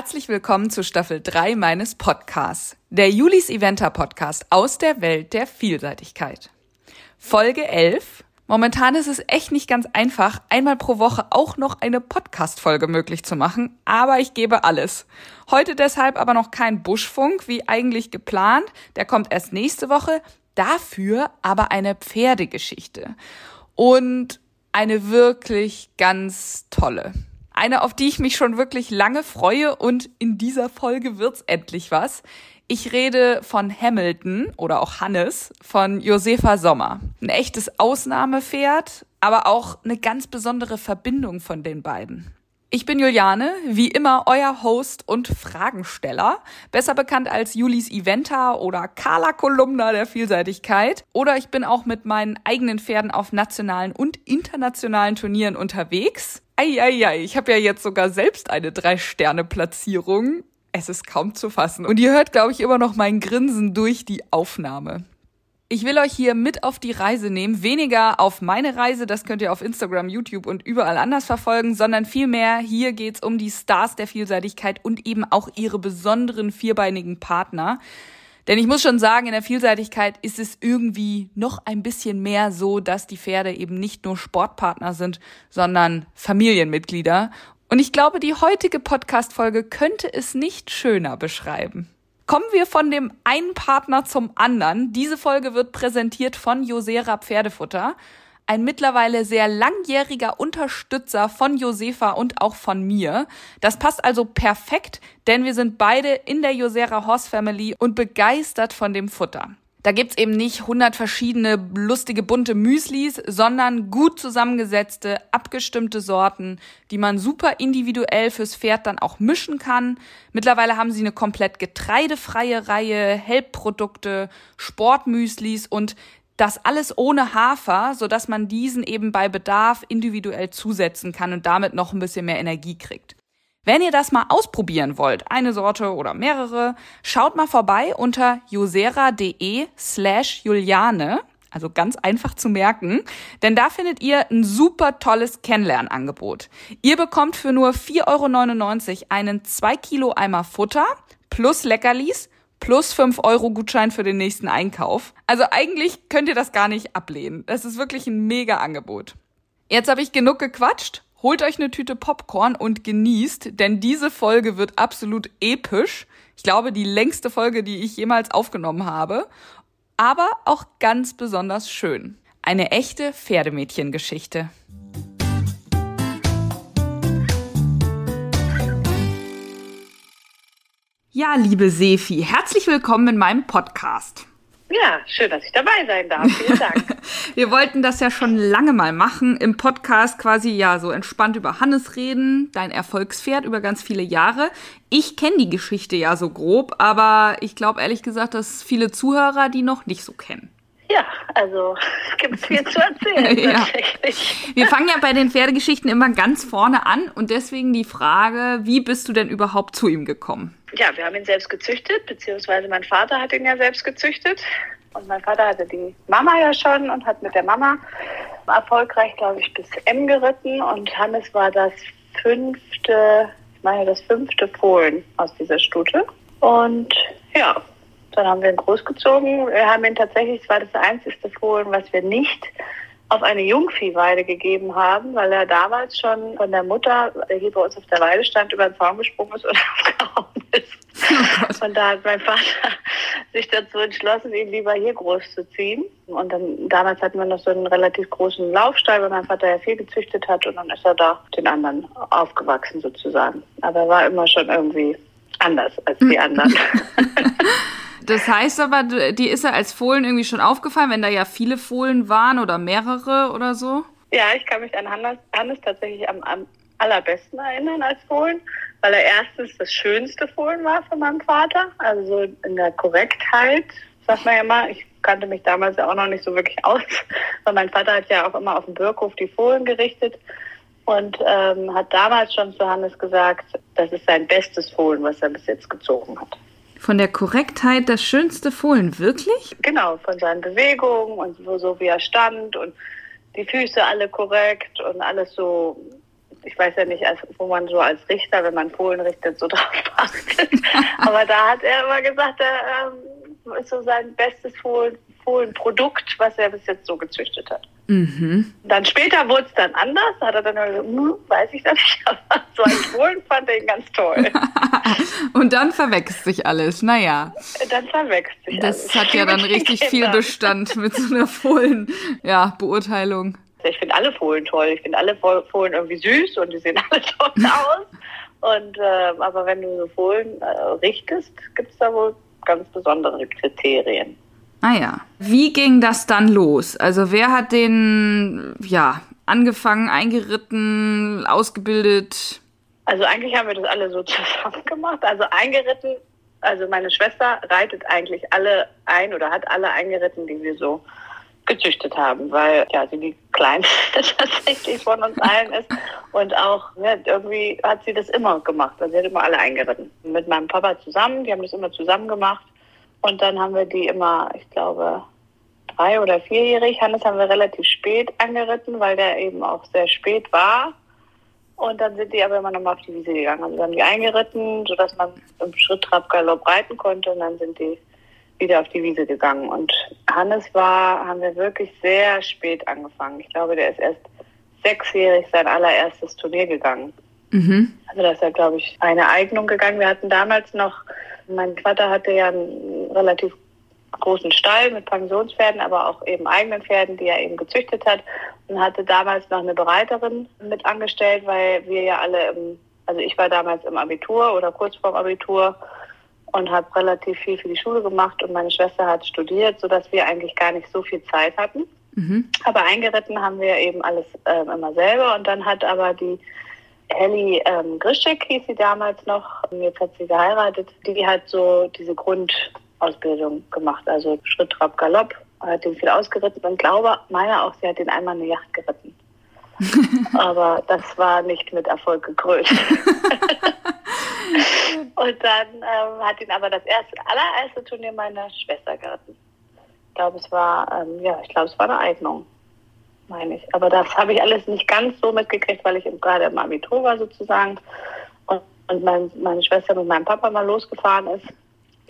Herzlich willkommen zu Staffel 3 meines Podcasts, der Julis Eventer Podcast aus der Welt der Vielseitigkeit. Folge 11. Momentan ist es echt nicht ganz einfach, einmal pro Woche auch noch eine Podcast-Folge möglich zu machen, aber ich gebe alles. Heute deshalb aber noch kein Buschfunk, wie eigentlich geplant. Der kommt erst nächste Woche. Dafür aber eine Pferdegeschichte. Und eine wirklich ganz tolle. Eine, auf die ich mich schon wirklich lange freue und in dieser Folge wird's endlich was. Ich rede von Hamilton oder auch Hannes von Josefa Sommer. Ein echtes Ausnahmepferd, aber auch eine ganz besondere Verbindung von den beiden. Ich bin Juliane, wie immer euer Host und Fragensteller, besser bekannt als Julis Eventa oder Carla Kolumna der Vielseitigkeit. Oder ich bin auch mit meinen eigenen Pferden auf nationalen und internationalen Turnieren unterwegs. Eieiei, ich habe ja jetzt sogar selbst eine Drei-Sterne-Platzierung. Es ist kaum zu fassen. Und ihr hört, glaube ich, immer noch mein Grinsen durch die Aufnahme. Ich will euch hier mit auf die Reise nehmen, weniger auf meine Reise, das könnt ihr auf Instagram, YouTube und überall anders verfolgen, sondern vielmehr hier geht's um die Stars der Vielseitigkeit und eben auch ihre besonderen vierbeinigen Partner. Denn ich muss schon sagen, in der Vielseitigkeit ist es irgendwie noch ein bisschen mehr so, dass die Pferde eben nicht nur Sportpartner sind, sondern Familienmitglieder. Und ich glaube, die heutige Podcast-Folge könnte es nicht schöner beschreiben. Kommen wir von dem einen Partner zum anderen. Diese Folge wird präsentiert von Josera Pferdefutter ein mittlerweile sehr langjähriger Unterstützer von Josefa und auch von mir. Das passt also perfekt, denn wir sind beide in der Josera Horse Family und begeistert von dem Futter. Da gibt's eben nicht 100 verschiedene lustige bunte Müslis, sondern gut zusammengesetzte, abgestimmte Sorten, die man super individuell fürs Pferd dann auch mischen kann. Mittlerweile haben sie eine komplett getreidefreie Reihe, Helpprodukte, Sportmüslis und das alles ohne Hafer, so dass man diesen eben bei Bedarf individuell zusetzen kann und damit noch ein bisschen mehr Energie kriegt. Wenn ihr das mal ausprobieren wollt, eine Sorte oder mehrere, schaut mal vorbei unter josera.de slash Juliane, also ganz einfach zu merken, denn da findet ihr ein super tolles Kennenlernangebot. Ihr bekommt für nur 4,99 Euro einen 2 Kilo Eimer Futter plus Leckerlis plus 5 Euro Gutschein für den nächsten Einkauf. Also eigentlich könnt ihr das gar nicht ablehnen. Das ist wirklich ein mega Angebot. Jetzt habe ich genug gequatscht. Holt euch eine Tüte Popcorn und genießt, denn diese Folge wird absolut episch. Ich glaube, die längste Folge, die ich jemals aufgenommen habe. Aber auch ganz besonders schön. Eine echte Pferdemädchengeschichte. Ja, liebe Sefi, herzlich willkommen in meinem Podcast. Ja, schön, dass ich dabei sein darf. Vielen Dank. Wir wollten das ja schon lange mal machen, im Podcast quasi ja so entspannt über Hannes reden, dein Erfolgspferd über ganz viele Jahre. Ich kenne die Geschichte ja so grob, aber ich glaube ehrlich gesagt, dass viele Zuhörer die noch nicht so kennen. Ja, also gibt es viel zu erzählen ja. tatsächlich. Wir fangen ja bei den Pferdegeschichten immer ganz vorne an und deswegen die Frage, wie bist du denn überhaupt zu ihm gekommen? Ja, wir haben ihn selbst gezüchtet, beziehungsweise mein Vater hat ihn ja selbst gezüchtet. Und mein Vater hatte die Mama ja schon und hat mit der Mama erfolgreich, glaube ich, bis M geritten. Und Hannes war das fünfte, ich meine das fünfte Fohlen aus dieser Stute. Und ja, dann haben wir ihn großgezogen. Wir haben ihn tatsächlich, es war das einzigste Fohlen, was wir nicht auf eine Jungviehweide gegeben haben, weil er damals schon von der Mutter, der hier bei uns auf der Weide stand, über den Zaun gesprungen ist und aufgehauen ist. Oh und da hat mein Vater sich dazu entschlossen, ihn lieber hier großzuziehen. Und dann damals hatten wir noch so einen relativ großen Laufstall, weil mein Vater ja viel gezüchtet hat und dann ist er da den anderen aufgewachsen sozusagen. Aber er war immer schon irgendwie anders als die anderen. Das heißt aber, die ist ja als Fohlen irgendwie schon aufgefallen, wenn da ja viele Fohlen waren oder mehrere oder so? Ja, ich kann mich an Hannes, Hannes tatsächlich am, am allerbesten erinnern als Fohlen, weil er erstens das schönste Fohlen war von meinem Vater, also so in der Korrektheit, sagt man ja mal. Ich kannte mich damals ja auch noch nicht so wirklich aus, weil mein Vater hat ja auch immer auf dem Birkhof die Fohlen gerichtet und ähm, hat damals schon zu Hannes gesagt, das ist sein bestes Fohlen, was er bis jetzt gezogen hat. Von der Korrektheit das schönste Fohlen, wirklich? Genau, von seinen Bewegungen und so, so wie er stand und die Füße alle korrekt und alles so ich weiß ja nicht, als, wo man so als Richter, wenn man Fohlen richtet, so drauf achtet. Aber da hat er immer gesagt, er ähm, ist so sein bestes Fohlen, Fohlenprodukt, was er bis jetzt so gezüchtet hat. Mhm. Dann später wurde es dann anders, hat er dann gesagt, hm, weiß ich das nicht, aber so ein Fohlen fand er ihn ganz toll. Und dann verwächst sich alles, naja. Dann verwächst sich das alles. Das hat ja dann richtig viel Bestand mit so einer Fohlen-Beurteilung. Ja, ich finde alle Fohlen toll. Ich finde alle Fohlen irgendwie süß und die sehen alle toll aus. Und äh, aber wenn du so Fohlen äh, richtest, gibt es da wohl ganz besondere Kriterien. Ah ja. Wie ging das dann los? Also wer hat den ja angefangen, eingeritten, ausgebildet? Also eigentlich haben wir das alle so zusammen gemacht. Also eingeritten, also meine Schwester reitet eigentlich alle ein oder hat alle eingeritten, die wir so gezüchtet haben, weil ja sie die kleinste tatsächlich von uns allen ist und auch ja, irgendwie hat sie das immer gemacht. Also sie hat immer alle eingeritten. Mit meinem Papa zusammen, die haben das immer zusammen gemacht und dann haben wir die immer, ich glaube, drei oder vierjährig. Hannes haben wir relativ spät angeritten, weil der eben auch sehr spät war. Und dann sind die aber immer nochmal auf die Wiese gegangen. Also haben die eingeritten, sodass man im Schritt, Trab, Galopp reiten konnte. Und dann sind die wieder auf die Wiese gegangen. Und Hannes war, haben wir wirklich sehr spät angefangen. Ich glaube, der ist erst sechsjährig sein allererstes Turnier gegangen. Mhm. Also da ist er, glaube ich, eine Eignung gegangen. Wir hatten damals noch, mein Vater hatte ja einen relativ großen Stall mit Pensionspferden, aber auch eben eigenen Pferden, die er eben gezüchtet hat und hatte damals noch eine Bereiterin mit angestellt, weil wir ja alle im, also ich war damals im Abitur oder kurz vorm Abitur und habe relativ viel für die Schule gemacht und meine Schwester hat studiert, sodass wir eigentlich gar nicht so viel Zeit hatten. Mhm. Aber eingeritten haben wir eben alles ähm, immer selber und dann hat aber die Helly ähm, Grischek hieß sie damals noch, jetzt hat sie geheiratet, die hat so diese Grundausbildung gemacht, also Schritt, Trab, Galopp, hat den viel ausgeritten und glaube, meine auch, sie hat den einmal eine Yacht geritten. Aber das war nicht mit Erfolg gekrönt. und dann ähm, hat ihn aber das erste, allererste Turnier meiner Schwester geritten. Ich glaube, es war, ähm, ja, ich glaube, es war eine Eignung, meine ich. Aber das habe ich alles nicht ganz so mitgekriegt, weil ich gerade im Abitur war sozusagen und, und mein, meine Schwester mit meinem Papa mal losgefahren ist.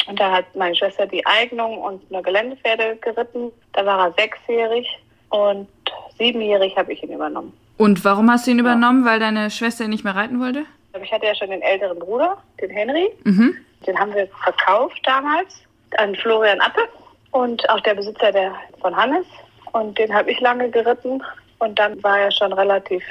Und da hat meine Schwester die Eignung und eine Geländepferde geritten. Da war er sechsjährig und siebenjährig habe ich ihn übernommen. Und warum hast du ihn ja. übernommen? Weil deine Schwester ihn nicht mehr reiten wollte? Ich hatte ja schon den älteren Bruder, den Henry. Mhm. Den haben wir verkauft damals an Florian Appe und auch der Besitzer der, von Hannes. Und den habe ich lange geritten. Und dann war er schon relativ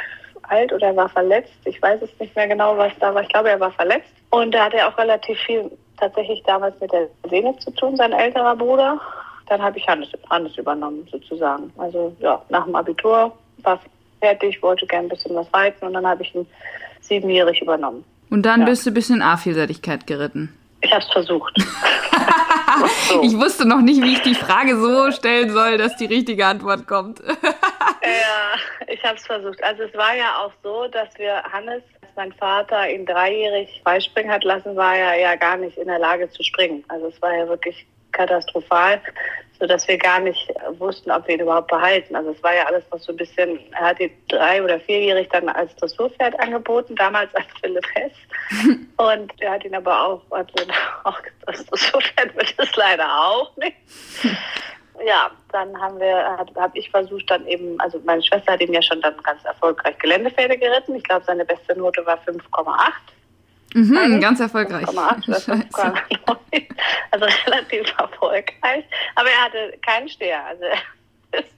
alt oder er war verletzt. Ich weiß es nicht mehr genau, was da war. Ich glaube, er war verletzt. Und da hatte er auch relativ viel tatsächlich damals mit der Sehne zu tun, sein älterer Bruder. Dann habe ich Hannes, Hannes übernommen, sozusagen. Also ja, nach dem Abitur war fertig, wollte gern ein bisschen was reiten und dann habe ich ihn siebenjährig übernommen. Und dann ja. bist du ein bisschen A-Vielseitigkeit geritten. Ich habe es versucht. so. Ich wusste noch nicht, wie ich die Frage so stellen soll, dass die richtige Antwort kommt. ja, ich habe es versucht. Also es war ja auch so, dass wir Hannes, als mein Vater ihn dreijährig beispringen hat lassen, war er ja gar nicht in der Lage zu springen. Also es war ja wirklich katastrophal sodass wir gar nicht wussten, ob wir ihn überhaupt behalten. Also es war ja alles noch so ein bisschen, er hat die drei- oder vierjährig dann als Dressurpferd angeboten, damals als Philipp Hess. Und er hat ihn aber auch, also auch das Dressurpferd wird es leider auch nicht. Ja, dann haben wir, habe ich versucht dann eben, also meine Schwester hat ihn ja schon dann ganz erfolgreich Geländepferde geritten. Ich glaube, seine beste Note war 5,8. Mhm, ganz erfolgreich. 5,8 also relativ erfolgreich. Aber er hatte keinen Steher. Also er ist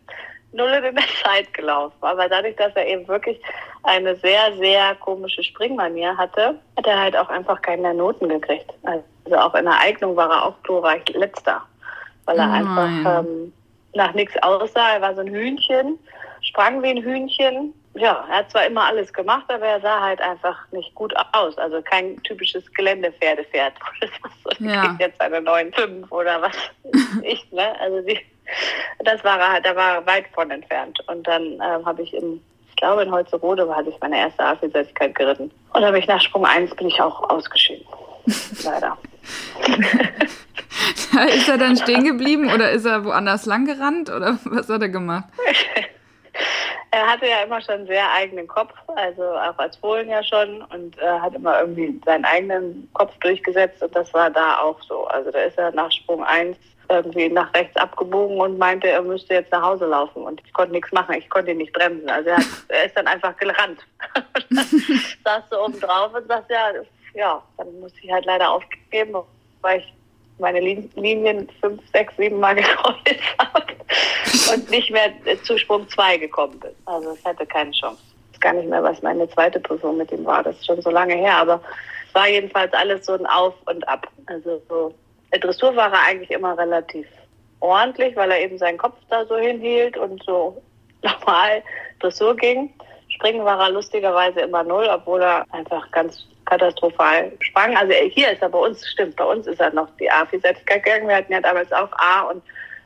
null in der Zeit gelaufen. Aber dadurch, dass er eben wirklich eine sehr, sehr komische Springmanier hatte, hat er halt auch einfach keine Noten gekriegt. Also auch in der Eignung war er auch glorreich letzter. Weil er oh einfach ähm, nach nichts aussah. Er war so ein Hühnchen, sprang wie ein Hühnchen, ja, er hat zwar immer alles gemacht, aber er sah halt einfach nicht gut aus. Also kein typisches Geländepferdepferd. Das ja. jetzt eine 9,5 oder was ich, ne? Also die, das war er halt, da war er weit von entfernt. Und dann ähm, habe ich in, ich glaube in Holzerode hatte ich meine erste A-Vielseitigkeit geritten. Und habe ich nach Sprung 1 bin ich auch ausgeschieden. Leider. ist er dann stehen geblieben oder ist er woanders lang gerannt oder was hat er gemacht? Er hatte ja immer schon sehr eigenen Kopf, also auch als Fohlen ja schon und äh, hat immer irgendwie seinen eigenen Kopf durchgesetzt und das war da auch so. Also da ist er nach Sprung 1 irgendwie nach rechts abgebogen und meinte, er müsste jetzt nach Hause laufen und ich konnte nichts machen, ich konnte ihn nicht bremsen. Also er, hat, er ist dann einfach gerannt. saß so oben drauf und sagt, ja, ja, dann muss ich halt leider aufgeben, weil ich meine Linien fünf, sechs, sieben Mal gekreuzt habe und nicht mehr zu Sprung 2 gekommen bin. Also es hatte keine Chance. Ich weiß gar nicht mehr, was meine zweite Prüfung mit ihm war. Das ist schon so lange her, aber es war jedenfalls alles so ein Auf und Ab. Also so, Dressur war er eigentlich immer relativ ordentlich, weil er eben seinen Kopf da so hinhielt und so normal Dressur ging. Springen war er lustigerweise immer null, obwohl er einfach ganz katastrophal sprang. Also hier ist er bei uns, stimmt, bei uns ist er noch die A-Vielseitigkeit gegangen. Wir hatten ja damals auch A und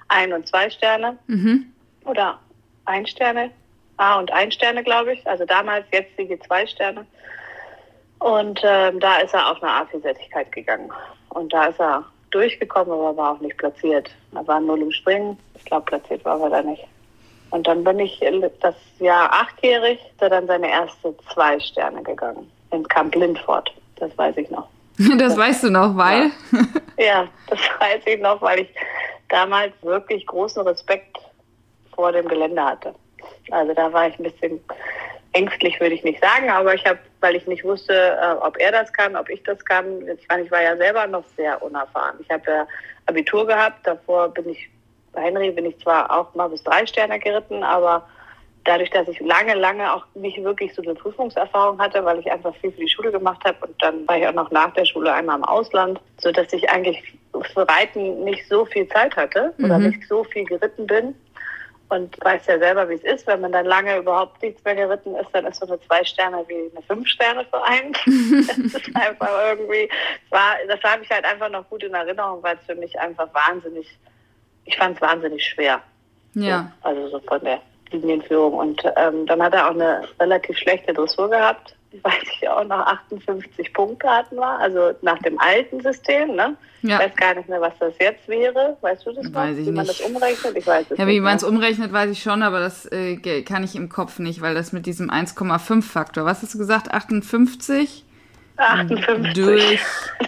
ein und zwei Sterne. Mhm. Oder ein Sterne. A und ein Sterne, glaube ich. Also damals, jetzt die zwei Sterne. Und ähm, da ist er auf eine A-Vielseitigkeit gegangen. Und da ist er durchgekommen, aber war auch nicht platziert. Er war null im Springen. Ich glaube, platziert war er da nicht. Und dann bin ich das Jahr achtjährig, er dann seine erste zwei Sterne gegangen in Camp Lindford. Das weiß ich noch. Das, das weißt du noch, weil? Ja. ja, das weiß ich noch, weil ich damals wirklich großen Respekt vor dem Gelände hatte. Also da war ich ein bisschen ängstlich, würde ich nicht sagen, aber ich habe, weil ich nicht wusste, äh, ob er das kann, ob ich das kann. Ich, meine, ich war ja selber noch sehr unerfahren. Ich habe ja Abitur gehabt, davor bin ich bei Henry bin ich zwar auch mal bis drei Sterne geritten, aber dadurch, dass ich lange, lange auch nicht wirklich so eine Prüfungserfahrung hatte, weil ich einfach viel für die Schule gemacht habe und dann war ich auch noch nach der Schule einmal im Ausland, so dass ich eigentlich für Reiten nicht so viel Zeit hatte oder mhm. nicht so viel geritten bin. Und weiß ja selber, wie es ist, wenn man dann lange überhaupt nichts mehr geritten ist, dann ist so eine zwei Sterne wie eine fünf Sterne für einen. das ist einfach irgendwie, war, das habe ich halt einfach noch gut in Erinnerung, weil es für mich einfach wahnsinnig, ich fand es wahnsinnig schwer. Ja. So, also so von der Linienführung. Und ähm, dann hat er auch eine relativ schlechte Dressur gehabt. Weiß ich auch, noch 58 Punkte hatten wir, also nach dem alten System. Ne? Ja. Ich weiß gar nicht mehr, was das jetzt wäre. Weißt du das weiß noch? Ich wie man das umrechnet? Ich weiß es ja, wie man es umrechnet, weiß ich schon, aber das äh, kann ich im Kopf nicht, weil das mit diesem 1,5-Faktor, was hast du gesagt, 58? 58. Durch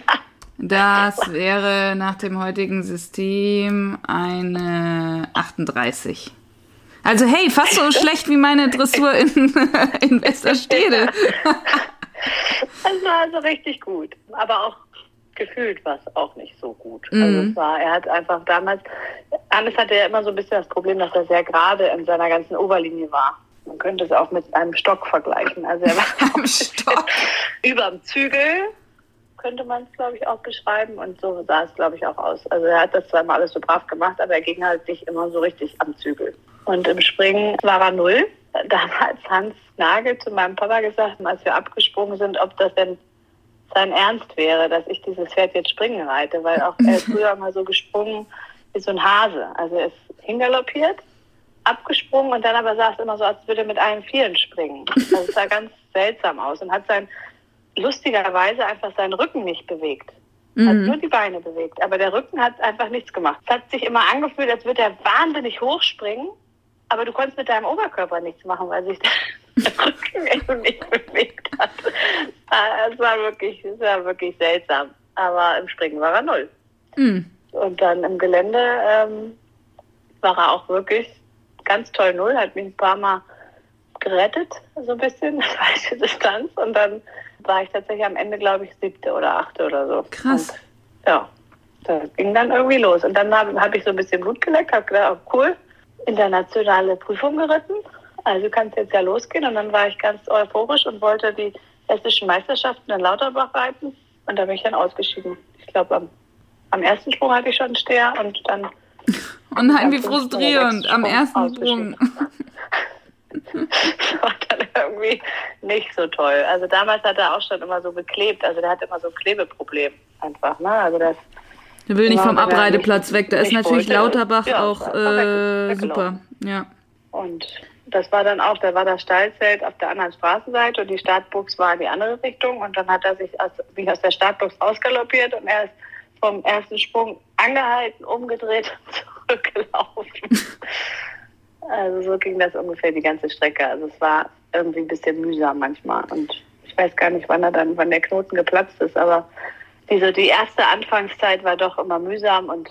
das wäre nach dem heutigen System eine 38. Also hey, fast so schlecht wie meine Dressur in, in Westerstede. das war also richtig gut. Aber auch gefühlt war es auch nicht so gut. Mhm. Also es war, er hat einfach damals, Hannes hatte ja immer so ein bisschen das Problem, dass er sehr gerade in seiner ganzen Oberlinie war. Man könnte es auch mit einem Stock vergleichen. Also er war am Stock. über dem Zügel, könnte man es, glaube ich, auch beschreiben. Und so sah es, glaube ich, auch aus. Also er hat das zwar immer alles so brav gemacht, aber er ging halt nicht immer so richtig am Zügel. Und im Springen war er null. Damals Hans Nagel zu meinem Papa gesagt, als wir abgesprungen sind, ob das denn sein Ernst wäre, dass ich dieses Pferd jetzt springen reite, weil auch er früher mal so gesprungen wie so ein Hase. Also er ist hingaloppiert, abgesprungen und dann aber sah es immer so, als würde er mit allen Vieren springen. Also es sah ganz seltsam aus und hat sein lustigerweise einfach seinen Rücken nicht bewegt. Mhm. Hat nur die Beine bewegt. Aber der Rücken hat einfach nichts gemacht. Es hat sich immer angefühlt, als würde er wahnsinnig hochspringen aber du konntest mit deinem Oberkörper nichts machen, weil sich der Rücken eben nicht bewegt hat. Ah, es war wirklich, es war wirklich seltsam. Aber im Springen war er null. Mhm. Und dann im Gelände ähm, war er auch wirklich ganz toll null, hat mich ein paar Mal gerettet, so ein bisschen, das falsche Distanz. Und dann war ich tatsächlich am Ende, glaube ich, siebte oder achte oder so. Krass. Und, ja, das ging dann irgendwie los. Und dann habe hab ich so ein bisschen Blut geleckt, habe gedacht, oh, cool, internationale Prüfung geritten. Also kann es jetzt ja losgehen. Und dann war ich ganz euphorisch und wollte die hessischen Meisterschaften in Lauterbach reiten. Und da bin ich dann ausgeschieden. Ich glaube, am, am, ersten Sprung hatte ich schon einen Steher und dann. Oh nein, wie frustrierend. Am ersten Sprung. das war dann irgendwie nicht so toll. Also damals hat er auch schon immer so geklebt. Also der hat immer so ein Klebeproblem einfach. Ne? Also das der will nicht vom Abreiteplatz weg. Da ist natürlich wollte. Lauterbach ja, auch äh, super. Ja. Und das war dann auch, da war das Stallzelt auf der anderen Straßenseite und die Startbox war in die andere Richtung. Und dann hat er sich aus, mich aus der Startbox ausgaloppiert und er ist vom ersten Sprung angehalten, umgedreht und zurückgelaufen. Also so ging das ungefähr die ganze Strecke. Also es war irgendwie ein bisschen mühsam manchmal. Und ich weiß gar nicht, wann er dann, wann der Knoten geplatzt ist, aber diese, die erste Anfangszeit war doch immer mühsam und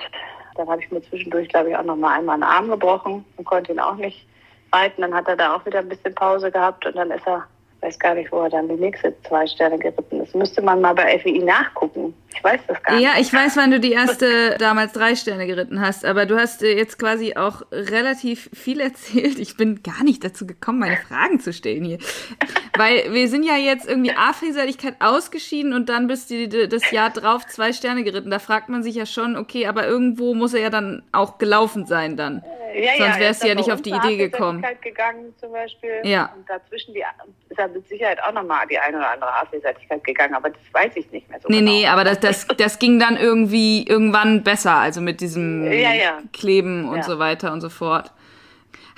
dann habe ich mir zwischendurch, glaube ich, auch noch mal einmal einen Arm gebrochen und konnte ihn auch nicht reiten. Dann hat er da auch wieder ein bisschen Pause gehabt und dann ist er weiß gar nicht, wo er dann die nächste zwei Sterne geritten ist. Müsste man mal bei FEI nachgucken. Ich weiß das gar nicht. Ja, ich weiß, wann du die erste damals drei Sterne geritten hast, aber du hast äh, jetzt quasi auch relativ viel erzählt. Ich bin gar nicht dazu gekommen, meine Fragen zu stellen hier. Weil wir sind ja jetzt irgendwie A-Vielseitigkeit ausgeschieden und dann bist du das Jahr drauf zwei Sterne geritten. Da fragt man sich ja schon, okay, aber irgendwo muss er ja dann auch gelaufen sein dann. Ja, Sonst wärst du ja nicht auf die Idee gekommen. gegangen zum Beispiel. Ja. Und dazwischen die, ist er mit Sicherheit auch nochmal die eine oder andere A-Vielseitigkeit gegangen, aber das weiß ich nicht mehr so Nee, genau. nee, aber das, das, das ging dann irgendwie irgendwann besser, also mit diesem ja, ja. Kleben und Ja. so weiter und so fort.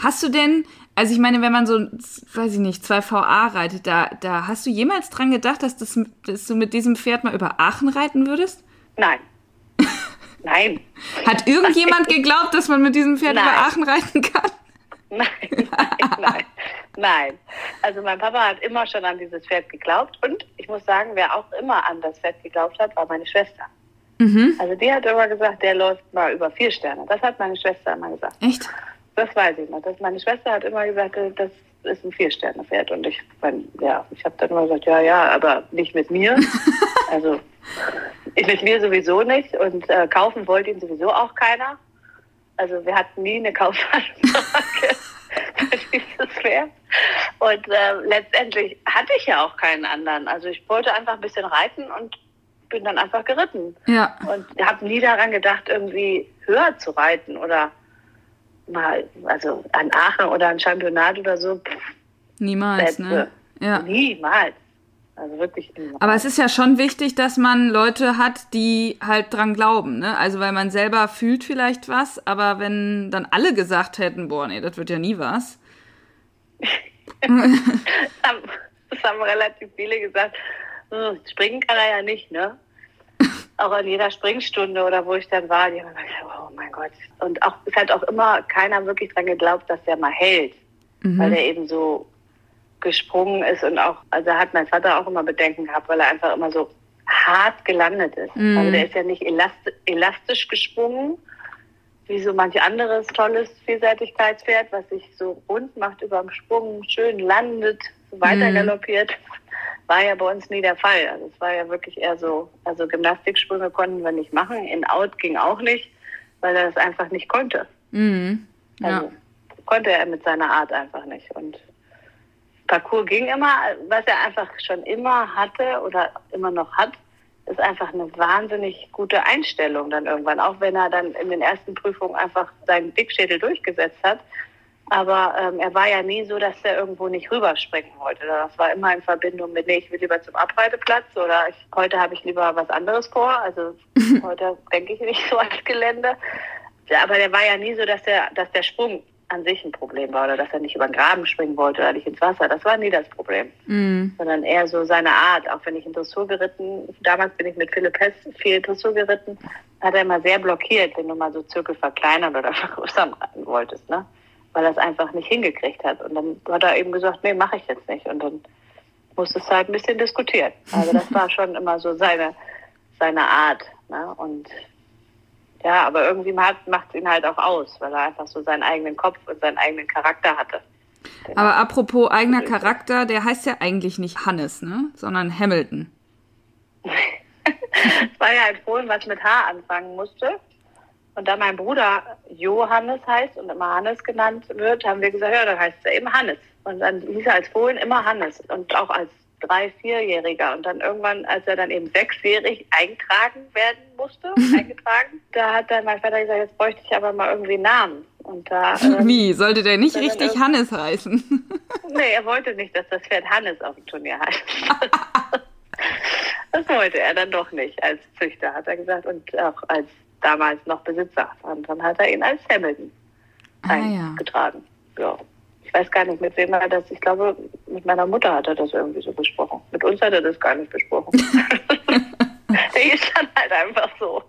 Hast du denn, also ich meine, wenn man so, weiß ich nicht, zwei VA reitet, da, da hast du jemals dran gedacht, dass, das, dass du mit diesem Pferd mal über Aachen reiten würdest? Nein. Nein. Hat irgendjemand geglaubt, dass man mit diesem Pferd Nein. über Aachen reiten kann? Nein, nein, nein, nein. Also mein Papa hat immer schon an dieses Pferd geglaubt und ich muss sagen, wer auch immer an das Pferd geglaubt hat, war meine Schwester. Mhm. Also die hat immer gesagt, der läuft mal über vier Sterne. Das hat meine Schwester immer gesagt. Echt? Das weiß ich noch. Das, meine Schwester hat immer gesagt, das ist ein Vier-Sterne-Pferd. Und ich, mein, ja, ich habe dann immer gesagt, ja, ja, aber nicht mit mir. also mit mir sowieso nicht. Und äh, kaufen wollte ihn sowieso auch keiner. Also wir hatten nie eine Kaufanfrage für dieses Pferd. Und äh, letztendlich hatte ich ja auch keinen anderen. Also ich wollte einfach ein bisschen reiten und bin dann einfach geritten. Ja. Und habe nie daran gedacht, irgendwie höher zu reiten oder mal, also an Aachen oder an Championat oder so. Niemals, ne? Ja. Niemals. Also wirklich niemals. Aber es ist ja schon wichtig, dass man Leute hat, die halt dran glauben, ne? Also weil man selber fühlt vielleicht was, aber wenn dann alle gesagt hätten, boah, nee, das wird ja nie was. Das haben, das haben relativ viele gesagt. Hm, springen kann er ja nicht, ne? Auch an jeder Springstunde oder wo ich dann war, die haben gesagt, oh mein Gott. Und auch es hat auch immer keiner wirklich dran geglaubt, dass der mal hält, weil er eben so gesprungen ist und auch, also hat mein Vater auch immer Bedenken gehabt, weil er einfach immer so hart gelandet ist. Mhm. Also der ist ja nicht elast elastisch gesprungen, wie so manch anderes tolles Vielseitigkeitspferd, was sich so rund macht über dem Sprung, schön landet, so weiter Mhm. galoppiert. War ja bei uns nie der Fall. Also es war ja wirklich eher so, also Gymnastiksprünge konnten wir nicht machen, in Out ging auch nicht, weil er das einfach nicht konnte. Mhm. Ja. Also konnte er mit seiner Art einfach nicht. Und Parcours ging immer, was er einfach schon immer hatte oder immer noch hat, ist einfach eine wahnsinnig gute Einstellung dann irgendwann, auch wenn er dann in den ersten Prüfungen einfach seinen Dickschädel durchgesetzt hat. Aber ähm, er war ja nie so, dass er irgendwo nicht rüberspringen wollte. Das war immer in Verbindung mit, nee, ich will lieber zum Abreiteplatz oder ich, heute habe ich lieber was anderes vor. Also heute denke ich nicht so ans Gelände. Ja, aber der war ja nie so, dass der, dass der Sprung an sich ein Problem war oder dass er nicht über den Graben springen wollte oder nicht ins Wasser. Das war nie das Problem. Mhm. Sondern eher so seine Art. Auch wenn ich in Dressur geritten, damals bin ich mit Philipp Hess viel Dressur geritten, hat er immer sehr blockiert, wenn du mal so Zirkel verkleinern oder vergrößern wolltest, ne? Weil er es einfach nicht hingekriegt hat. Und dann hat er eben gesagt, nee, mache ich jetzt nicht. Und dann musstest du halt ein bisschen diskutieren. Also das war schon immer so seine, seine Art. Ne? Und ja, aber irgendwie macht es ihn halt auch aus, weil er einfach so seinen eigenen Kopf und seinen eigenen Charakter hatte. Aber apropos eigener Charakter, der heißt ja eigentlich nicht Hannes, ne? Sondern Hamilton. Es war ja ein Fohlen, was mit H anfangen musste. Und da mein Bruder Johannes heißt und immer Hannes genannt wird, haben wir gesagt, ja, dann heißt er eben Hannes. Und dann hieß er als Fohlen immer Hannes und auch als drei-, vierjähriger. Und dann irgendwann, als er dann eben sechsjährig eingetragen werden musste, eingetragen, da hat dann mein Vater gesagt, jetzt bräuchte ich aber mal irgendwie einen Namen. Und da, ähm, Wie? Sollte der nicht richtig Hannes heißen? nee, er wollte nicht, dass das Pferd Hannes auf dem Turnier heißt. Das wollte er dann doch nicht als Züchter, hat er gesagt, und auch als damals noch Besitzer. Und dann hat er ihn als Hamilton Ah, ja. eingetragen. Ja. Ich weiß gar nicht, mit wem er das, ich glaube, mit meiner Mutter hat er das irgendwie so besprochen. Mit uns hat er das gar nicht besprochen. Der ist dann halt einfach so.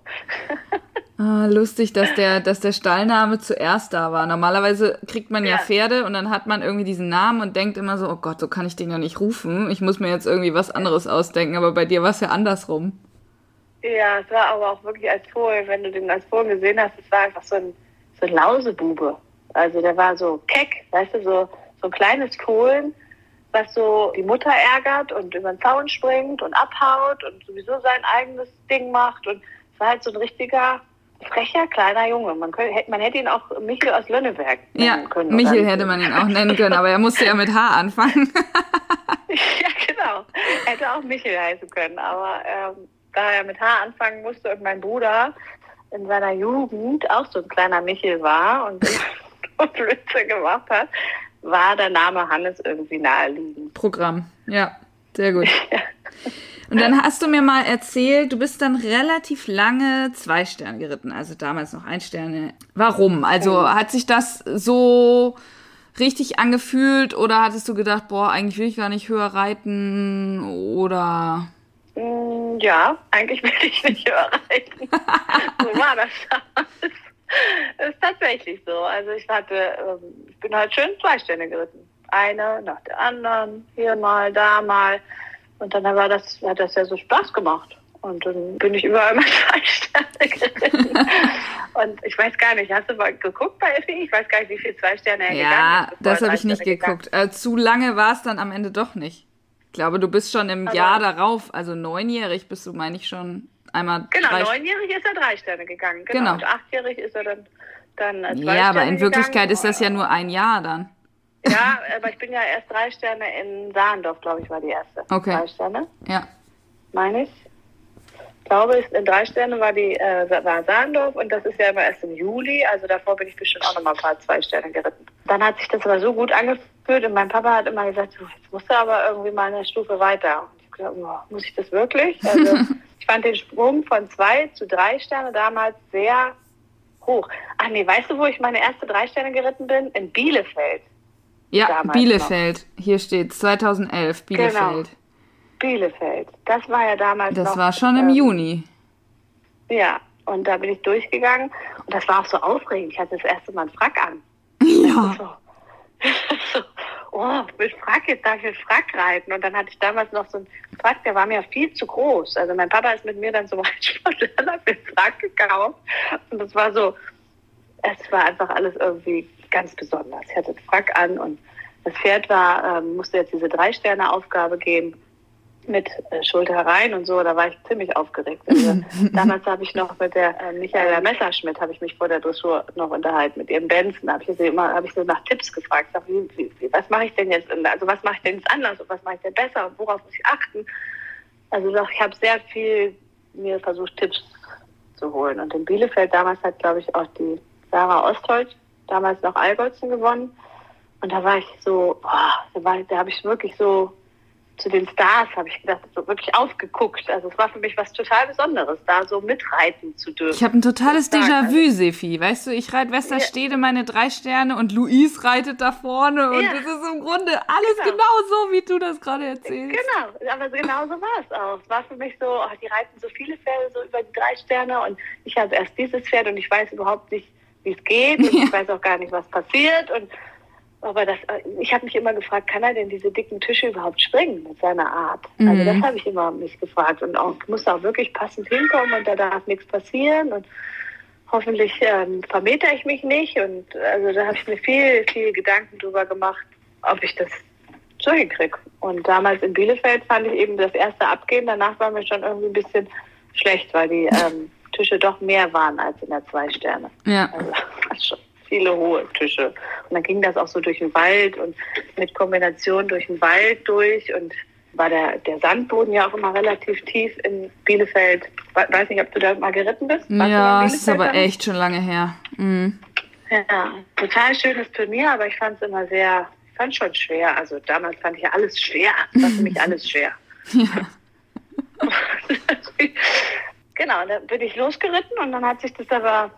Ah, lustig, dass der, dass der Stallname zuerst da war. Normalerweise kriegt man ja. ja. Pferde und dann hat man irgendwie diesen Namen und denkt immer so, oh Gott, so kann ich den ja nicht rufen. Ich muss mir jetzt irgendwie was anderes ausdenken. Aber bei dir war es ja andersrum. Ja, es war aber auch wirklich als Fohlen, wenn du den als Fohlen gesehen hast, es war einfach so ein, so ein Lausebube. Also der war so keck, weißt du, so, so ein kleines Fohlen, was so die Mutter ärgert und über den Zaun springt und abhaut und sowieso sein eigenes Ding macht. Und es war halt so ein richtiger frecher kleiner Junge. Man, könnte, man hätte ihn auch Michel aus Lönneberg nennen ja, können. Michel hätte man ihn auch nennen können, aber er musste ja mit H anfangen. ja, genau. Er hätte auch Michel heißen können, aber ähm, da er mit H anfangen musste und mein Bruder in seiner Jugend auch so ein kleiner Michel war und, und Witze gemacht hat, war der Name Hannes irgendwie naheliegend. Programm, ja, sehr gut. Ja. Und dann hast du mir mal erzählt, du bist dann relativ lange zwei Sterne geritten, also damals noch ein Sterne. Warum? Also oh. hat sich das so richtig angefühlt oder hattest du gedacht, boah, eigentlich will ich gar nicht höher reiten oder? Mm, ja, eigentlich will ich nicht höher reiten. so war das damals. Das ist tatsächlich so. Also ich hatte, ähm, ich bin halt schön zwei Sterne geritten. Eine nach der anderen, hier mal, da mal. Und dann war das, hat das ja so Spaß gemacht. Und dann bin ich überall mal zwei Sterne geritten. und ich weiß gar nicht, hast du mal geguckt bei Effi? Ich weiß gar nicht, wie viel zwei Sterne er ja, ist. Ja, das habe ich nicht geguckt. Äh, zu lange war es dann am Ende doch nicht. Ich glaube, du bist schon im Aber Jahr darauf, also neunjährig bist du, meine ich, schon einmal. Genau, neunjährig ist er drei Sterne gegangen. Genau. genau. Und achtjährig ist er dann, dann zwei Ja, aber in Wirklichkeit gegangen. ist das ja nur ein Jahr dann. Ja, aber ich bin ja erst drei Sterne in Sahndorf, glaube ich, war die erste. Okay. Drei Sterne. Ja. Meine ich. Ich glaube, in drei Sterne war die äh, war Sahndorf und das ist ja immer erst im Juli, also davor bin ich bestimmt auch noch mal ein paar zwei Sterne geritten. Dann hat sich das aber so gut angefühlt und mein Papa hat immer gesagt, so, jetzt musst du aber irgendwie mal eine Stufe weiter. Glaube, oh, muss ich das wirklich? Also ich fand den Sprung von zwei zu drei Sterne damals sehr hoch. Ach nee, weißt du, wo ich meine erste drei Sterne geritten bin? In Bielefeld. Ja, Bielefeld. Noch. Hier steht 2011, Bielefeld. Genau. Bielefeld. Das war ja damals. Das noch, war schon im ähm, Juni. Ja, und da bin ich durchgegangen und das war auch so aufregend. Ich hatte das erste Mal einen Frack an. Ja. So, so, oh, mit Frack, jetzt darf ich Frack reiten. Und dann hatte ich damals noch so einen Frack, der war mir viel zu groß. Also mein Papa ist mit mir dann zum Reitsportler für Frack gekauft. Und das war so, es war einfach alles irgendwie ganz besonders. Ich hatte einen Frack an und das Pferd war, ähm, musste jetzt diese Drei-Sterne-Aufgabe geben mit äh, Schulter herein und so, da war ich ziemlich aufgeregt. Also, damals habe ich noch mit der äh, Michaela Messerschmidt, habe ich mich vor der Dressur noch unterhalten, mit ihrem Benson, habe ich sie immer, habe ich so nach Tipps gefragt, sag, wie, wie, was mache ich denn jetzt, also was mache ich denn jetzt anders und was mache ich denn besser und worauf muss ich achten? Also doch, ich habe sehr viel mir versucht, Tipps zu holen. Und in Bielefeld damals hat, glaube ich, auch die Sarah Ostholz damals noch Allgäuzen gewonnen. Und da war ich so, boah, da, da habe ich wirklich so zu den Stars, habe ich gedacht, so wirklich aufgeguckt. Also es war für mich was total Besonderes, da so mitreiten zu dürfen. Ich habe ein totales Déjà-vu, Sefi. Weißt du, ich reite Westerstede ja. meine drei Sterne und Luis reitet da vorne und ja. das ist im Grunde alles genau. genau so, wie du das gerade erzählst. Genau, aber genau so war es auch. Es war für mich so, oh, die reiten so viele Pferde so über die drei Sterne und ich habe erst dieses Pferd und ich weiß überhaupt nicht, wie es geht und ja. ich weiß auch gar nicht, was passiert. Und aber das, ich habe mich immer gefragt, kann er denn diese dicken Tische überhaupt springen mit seiner Art? Also mhm. Also das habe ich immer mich gefragt und auch muss auch wirklich passend hinkommen und da darf nichts passieren und hoffentlich ähm, vermeter ich mich nicht und also da habe ich mir viel, viel Gedanken drüber gemacht, ob ich das so hinkriege. Und damals in Bielefeld fand ich eben das erste Abgehen, danach war mir schon irgendwie ein bisschen schlecht, weil die ähm, Tische doch mehr waren als in der zwei Sterne. Ja. Also, schon viele hohe Tische. Und dann ging das auch so durch den Wald und mit Kombination durch den Wald durch und war der, der Sandboden ja auch immer relativ tief in Bielefeld. Weiß nicht, ob du da mal geritten bist. Warst ja, es ist aber dann? echt schon lange her. Mhm. Ja, total schönes Turnier, aber ich fand es immer sehr, ich fand schon schwer. Also damals fand ich ja alles schwer. Das war für mich alles schwer. Ja. Genau, da bin ich losgeritten und dann hat sich das aber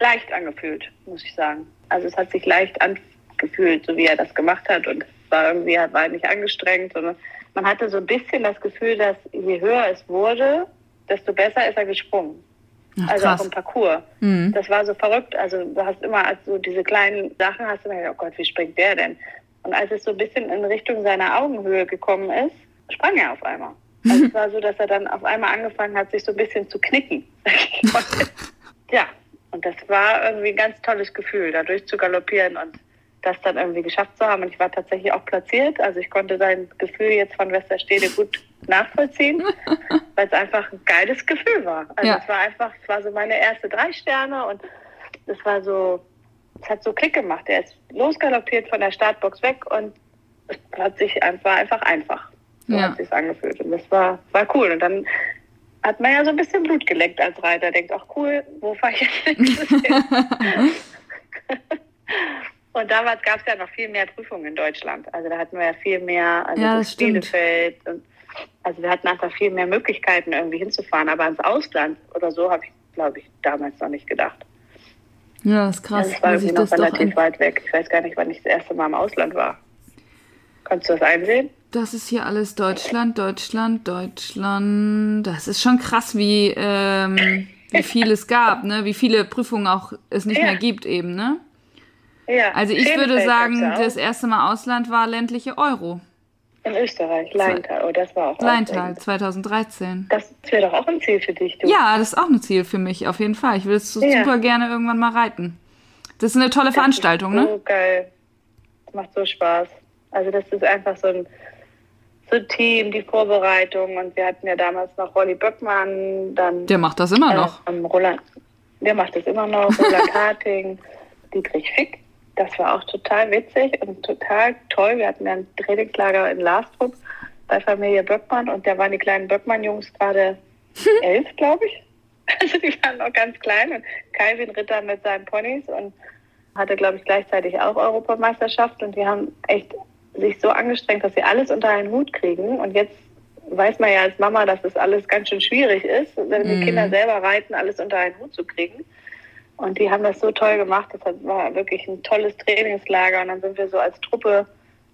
leicht angefühlt, muss ich sagen. Also es hat sich leicht angefühlt, so wie er das gemacht hat und es war irgendwie, war nicht angestrengt, sondern man hatte so ein bisschen das Gefühl, dass je höher es wurde, desto besser ist er gesprungen. Ach, also krass. auch im Parcours. Mhm. Das war so verrückt. Also du hast immer, als du diese kleinen Sachen hast, du immer gedacht, oh Gott, wie springt der denn? Und als es so ein bisschen in Richtung seiner Augenhöhe gekommen ist, sprang er auf einmal. Also es war so, dass er dann auf einmal angefangen hat, sich so ein bisschen zu knicken. ja, und das war irgendwie ein ganz tolles Gefühl, da durchzugaloppieren und das dann irgendwie geschafft zu haben. Und ich war tatsächlich auch platziert. Also ich konnte sein Gefühl jetzt von Westerstede gut nachvollziehen, weil es einfach ein geiles Gefühl war. Also Ja. es war einfach, es war so meine erste drei Sterne und es war so, es hat so Klick gemacht. Er ist losgaloppiert von der Startbox weg und es hat sich einfach, einfach einfach. So Ja. hat sich angefühlt. Und das war, war cool. Und dann hat man ja so ein bisschen Blut geleckt als Reiter. Denkt, ach cool, wo fahre ich jetzt nächstes hin? Und damals gab es ja noch viel mehr Prüfungen in Deutschland. Also da hatten wir ja viel mehr, also Ja, das. Und, also wir hatten einfach viel mehr Möglichkeiten, irgendwie hinzufahren. Aber ins Ausland oder so habe ich, glaube ich, damals noch nicht gedacht. Ja, das ist krass, Also es war irgendwie noch relativ weit weg. Ich weiß gar nicht, wann ich das erste Mal im Ausland war. Kannst du das einsehen? Das ist hier alles Deutschland, Deutschland, Deutschland. Das ist schon krass, wie, ähm, wie viel es gab, ne? Wie viele Prüfungen auch es nicht Ja. mehr gibt eben, ne? Ja. Also ich würde Schenefeld sagen, das erste Mal Ausland war ländliche Euro. In Österreich, Leintal. Oh, das war auch Leintal, aufregend. 2013. Das wäre doch auch ein Ziel für dich, du. Ja, das ist auch ein Ziel für mich, auf jeden Fall. Ich will es so Ja. super gerne irgendwann mal reiten. Das ist eine tolle Veranstaltung, das ist ne? So geil. Das macht so Spaß. Also das ist einfach so ein, so ein Team, die Vorbereitung. Und wir hatten ja damals noch Rolli Böckmann, dann Der macht das immer noch. Ähm, Roland, der macht das immer noch, Roland Harting, Dietrich Fick. Das war auch total witzig und total toll. Wir hatten ja ein Trainingslager in Lastrup bei Familie Böckmann und da waren die kleinen Böckmann-Jungs gerade elf, glaube ich. Also die waren noch ganz klein und Calvin Ritter mit seinen Ponys und hatte, glaube ich, gleichzeitig auch Europameisterschaft und die haben echt sich so angestrengt, dass sie alles unter einen Hut kriegen und jetzt weiß man ja als Mama, dass das alles ganz schön schwierig ist, wenn die Mhm. Kinder selber reiten, alles unter einen Hut zu kriegen. Und die haben das so toll gemacht. Das war wirklich ein tolles Trainingslager. Und dann sind wir so als Truppe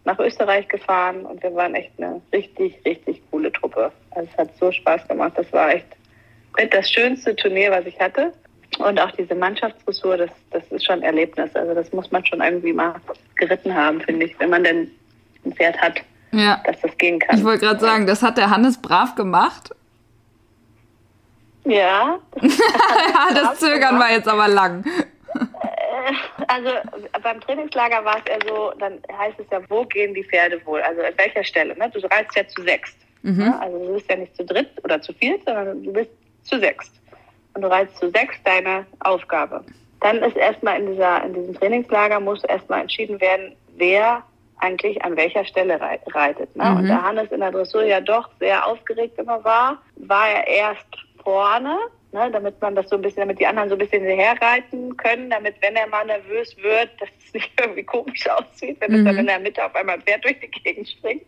nach Österreich gefahren und wir waren echt eine richtig, richtig coole Truppe. Also es hat so Spaß gemacht. Das war echt mit das schönste Turnier, was ich hatte. Und auch diese Mannschaftsdressur, das, das ist schon ein Erlebnis. Also das muss man schon irgendwie mal geritten haben, finde ich, wenn man denn ein Pferd hat, Ja. dass das gehen kann. Ich wollte gerade sagen, das hat der Hannes brav gemacht. ja, Ja, das Zögern war jetzt aber lang. Also beim Trainingslager war es ja so, dann heißt es ja, wo gehen die Pferde wohl? Also an welcher Stelle? Ne? Du reitest ja zu sechst. Ne? Also du bist ja nicht zu dritt oder zu viert, sondern du bist zu sechst. Und du reitest zu sechst deine Aufgabe. Dann ist erstmal in, dieser, in diesem Trainingslager muss erstmal entschieden werden, wer eigentlich an welcher Stelle rei- reitet. Ne? Und da Hannes in der Dressur ja doch sehr aufgeregt immer war, war er erst vorne, ne, damit man das so ein bisschen, damit die anderen so ein bisschen herreiten können, damit wenn er mal nervös wird, dass es nicht irgendwie komisch aussieht, wenn es dann in der Mitte auf einmal ein Pferd durch die Gegend springt.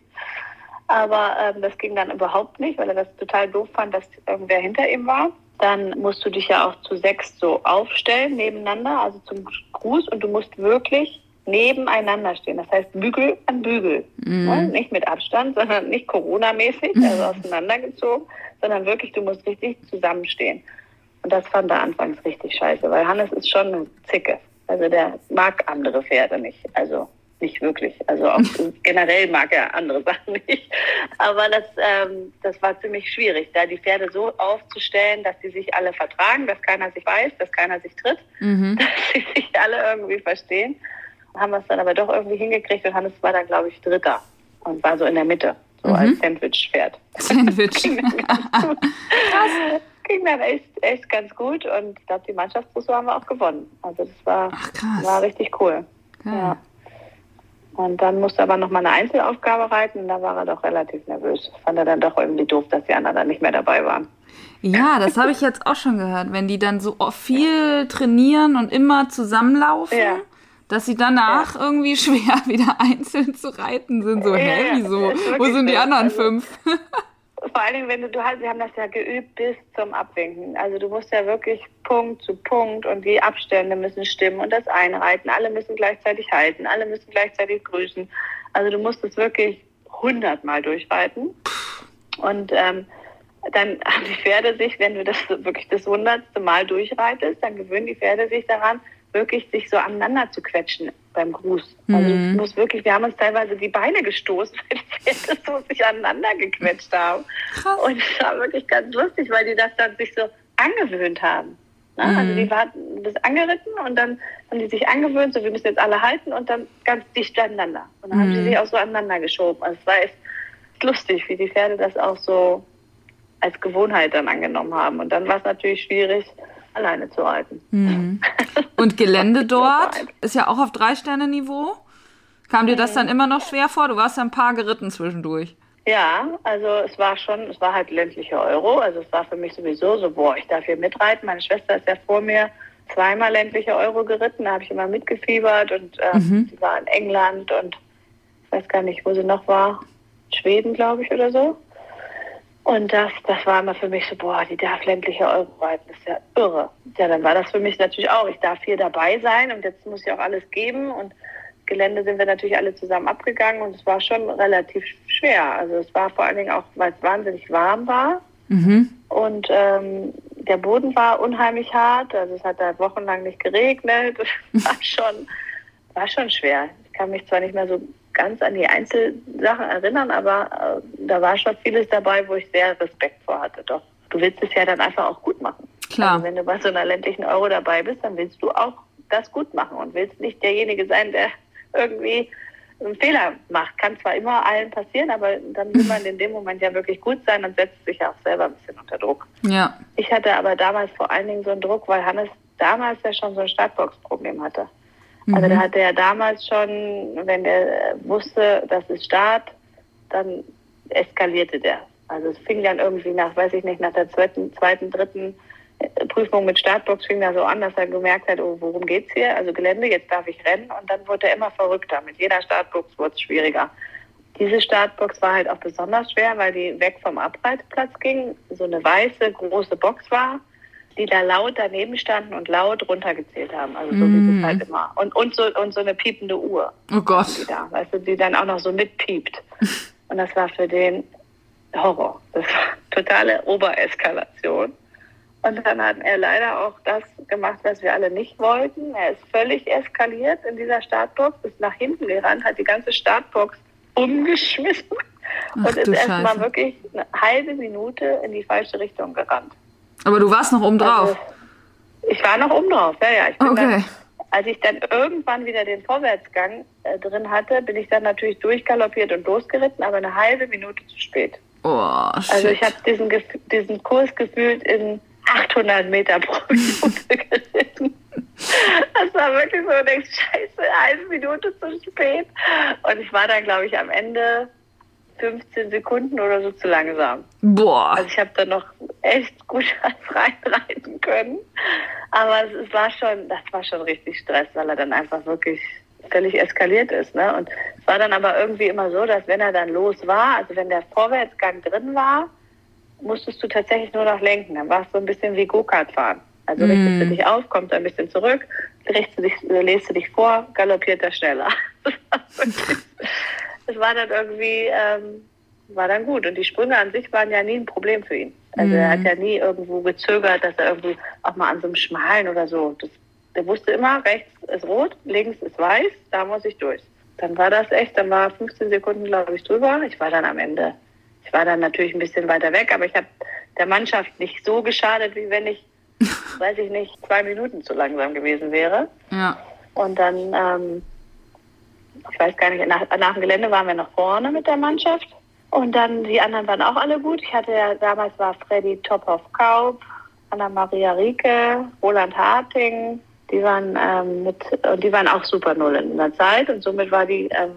Aber ähm, das ging dann überhaupt nicht, weil er das total doof fand, dass irgendwer hinter ihm war. Dann musst du dich ja auch zu sechs so aufstellen nebeneinander, also zum Gruß und du musst wirklich nebeneinander stehen. Das heißt Bügel an Bügel. Ne? Nicht mit Abstand, sondern nicht Corona-mäßig, also auseinandergezogen, sondern wirklich, du musst richtig zusammenstehen. Und das fand er anfangs richtig scheiße, weil Hannes ist schon eine Zicke. Also der mag andere Pferde nicht. Also nicht wirklich. Also auch generell mag er andere Sachen nicht. Aber das, ähm, das war ziemlich schwierig, da die Pferde so aufzustellen, dass sie sich alle vertragen, dass keiner sich weiß, dass keiner sich tritt, dass sie sich alle irgendwie verstehen. Haben wir es dann aber doch irgendwie hingekriegt und Hannes war dann, glaube ich, Dritter und war so in der Mitte, so als Sandwich-Pferd. Sandwich. ging dann ganz gut. Ging dann echt, echt ganz gut und ich glaube, die Mannschaftsdressur haben wir auch gewonnen. Also das war, Ach, krass. war richtig cool. Ja. Und dann musste er aber noch mal eine Einzelaufgabe reiten und da war er doch relativ nervös. Fand er dann doch irgendwie doof, dass die anderen dann nicht mehr dabei waren. Ja, das habe ich jetzt auch schon gehört. Wenn die dann so viel trainieren und immer zusammenlaufen, Ja. Dass sie danach irgendwie schwer wieder einzeln zu reiten sind. So, hä, Ja, wieso? ist wirklich Wo sind die anderen Also- fünf? Vor allen Dingen, wenn du, du hast, wir haben das ja geübt bis zum Abwinken. Also du musst ja wirklich Punkt zu Punkt und die Abstände müssen stimmen und das Einreiten. Alle müssen gleichzeitig halten, alle müssen gleichzeitig grüßen. Also du musst es wirklich hundertmal durchreiten. Und ähm, dann haben die Pferde sich, wenn du das wirklich das hundertste Mal durchreitest, dann gewöhnen die Pferde sich daran, wirklich sich so aneinander zu quetschen beim Gruß. Also Mhm. muss wirklich, wir haben uns teilweise die Beine gestoßen, weil die Pferde so sich aneinander gequetscht haben. Krass. Und es war wirklich ganz lustig, weil die das dann sich so angewöhnt haben. Ne? Mhm. Also die waren das angeritten und dann haben die sich angewöhnt, so wir müssen jetzt alle halten und dann ganz dicht aneinander. Und dann haben Mhm. sie sich auch so aneinander geschoben. Also es war echt lustig, wie die Pferde das auch so als Gewohnheit dann angenommen haben. Und dann war es natürlich schwierig, alleine zu halten. Mhm. Und Gelände dort ist ja auch auf Drei-Sterne-Niveau. Kam dir das dann immer noch schwer vor? Du warst ja ein paar geritten zwischendurch. Ja, also es war schon, es war halt ländliche Euro. Also es war für mich sowieso so, boah, ich darf hier mitreiten. Meine Schwester ist ja vor mir zweimal ländliche Euro geritten. Da habe ich immer mitgefiebert und ähm, Mhm. sie war in England und ich weiß gar nicht, wo sie noch war. Schweden, glaube ich, oder so. Und das, das war immer für mich so, boah, die darf ländliche Euro reiten, das ist ja irre. Ja, dann war das für mich natürlich auch, ich darf hier dabei sein und jetzt muss ich auch alles geben und Gelände sind wir natürlich alle zusammen abgegangen und es war schon relativ schwer. Also es war vor allen Dingen auch, weil es wahnsinnig warm war Mhm. und ähm, der Boden war unheimlich hart. Also es hat da wochenlang nicht geregnet. Es war schon, war schon schwer. Ich kann mich zwar nicht mehr so ganz an die Einzelsachen erinnern, aber äh, da war schon vieles dabei, wo ich sehr Respekt vor hatte. Doch du willst es ja dann einfach auch gut machen. Klar. Also wenn du bei so einer ländlichen Euro dabei bist, dann willst du auch das gut machen und willst nicht derjenige sein, der irgendwie einen Fehler macht. Kann zwar immer allen passieren, aber dann will man in dem Moment ja wirklich gut sein und setzt sich ja auch selber ein bisschen unter Druck. Ja. Ich hatte aber damals vor allen Dingen so einen Druck, weil Hannes damals ja schon so ein Startbox-Problem hatte. Also der hatte ja damals schon, wenn er wusste, das ist Start, dann eskalierte der. Also es fing dann irgendwie nach, weiß ich nicht, nach der zweiten, zweiten dritten äh, Prüfung mit Startbox fing da so an, dass er gemerkt hat, oh, worum geht's hier? Also Gelände, jetzt darf ich rennen und dann wurde er immer verrückter. Mit jeder Startbox wurde es schwieriger. Diese Startbox war halt auch besonders schwer, weil die weg vom Abreiteplatz ging, so eine weiße, große Box war, die da laut daneben standen und laut runtergezählt haben. Also so wie es halt immer. Und, und, so, und so eine piepende Uhr Oh Gott. die da, weißt du, die dann auch noch so mitpiept. Und das war für den Horror. Das war totale Obereskalation. Und dann hat er leider auch das gemacht, was wir alle nicht wollten. Er ist völlig eskaliert in dieser Startbox, ist nach hinten gerannt, hat die ganze Startbox umgeschmissen Ach, und ist erstmal wirklich eine halbe Minute in die falsche Richtung gerannt. Aber du warst noch oben drauf. Also, ich war noch oben drauf, ja, ja. Ich bin Okay. dann, als ich dann irgendwann wieder den Vorwärtsgang äh, drin hatte, bin ich dann natürlich durchgaloppiert und losgeritten, aber eine halbe Minute zu spät. Oh, shit. Also ich habe diesen, diesen Kurs gefühlt in 800 Meter pro Minute geritten. Das war wirklich so, denkst, scheiße, eine halbe Minute zu spät. Und ich war dann, glaube ich, am Ende 15 Sekunden oder so zu langsam. Boah. Also ich habe da noch echt gut reinreiten können. Aber es, es war schon, das war schon richtig Stress, weil er dann einfach wirklich völlig eskaliert ist. Ne? Und es war dann aber irgendwie immer so, dass wenn er dann los war, also wenn der Vorwärtsgang drin war, musstest du tatsächlich nur noch lenken. Dann war es so ein bisschen wie Go-Kart fahren. Also richtest du dich auf, kommst ein bisschen zurück, richtest du dich, lässt du dich vor, galoppiert er schneller. Das war wirklich- Es war dann irgendwie, ähm, war dann gut. Und die Sprünge an sich waren ja nie ein Problem für ihn. Also er hat ja nie irgendwo gezögert, dass er irgendwie auch mal an so einem Schmalen oder so. Das, der wusste immer, rechts ist rot, links ist weiß, da muss ich durch. Dann war das echt, dann war 15 Sekunden, glaube ich, drüber. Ich war dann am Ende, ich war dann natürlich ein bisschen weiter weg, aber ich habe der Mannschaft nicht so geschadet, wie wenn ich, weiß ich nicht, zwei Minuten zu langsam gewesen wäre. Ja. Und dann, ähm, ich weiß gar nicht, nach, nach dem Gelände waren wir noch vorne mit der Mannschaft. Und dann, die anderen waren auch alle gut. Ich hatte ja, damals war Freddy Tophoff Kaup, Anna-Maria Rieke, Roland Harting. Die waren ähm, mit, und die waren auch Super Null in der Zeit. Und somit war die, ähm,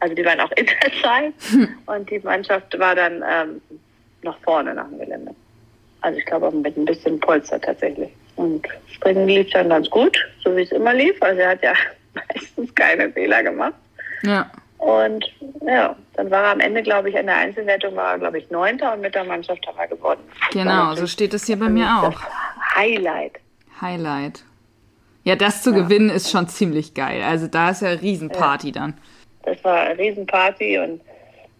also die waren auch in der Zeit. Und die Mannschaft war dann ähm, noch vorne nach dem Gelände. Also ich glaube auch mit ein bisschen Polster tatsächlich. Und Springen lief dann ganz gut, so wie es immer lief. Also er hat ja meistens keine Fehler gemacht. Ja. Und ja, dann war er am Ende, glaube ich, in der Einzelwertung war er, glaube ich, Neunter und mit der Mannschaft haben wir gewonnen. Genau, so steht es hier bei mir auch. Highlight. Highlight. Ja, das zu gewinnen ist schon ziemlich geil. Also da ist ja Riesenparty dann. Das war eine Riesenparty und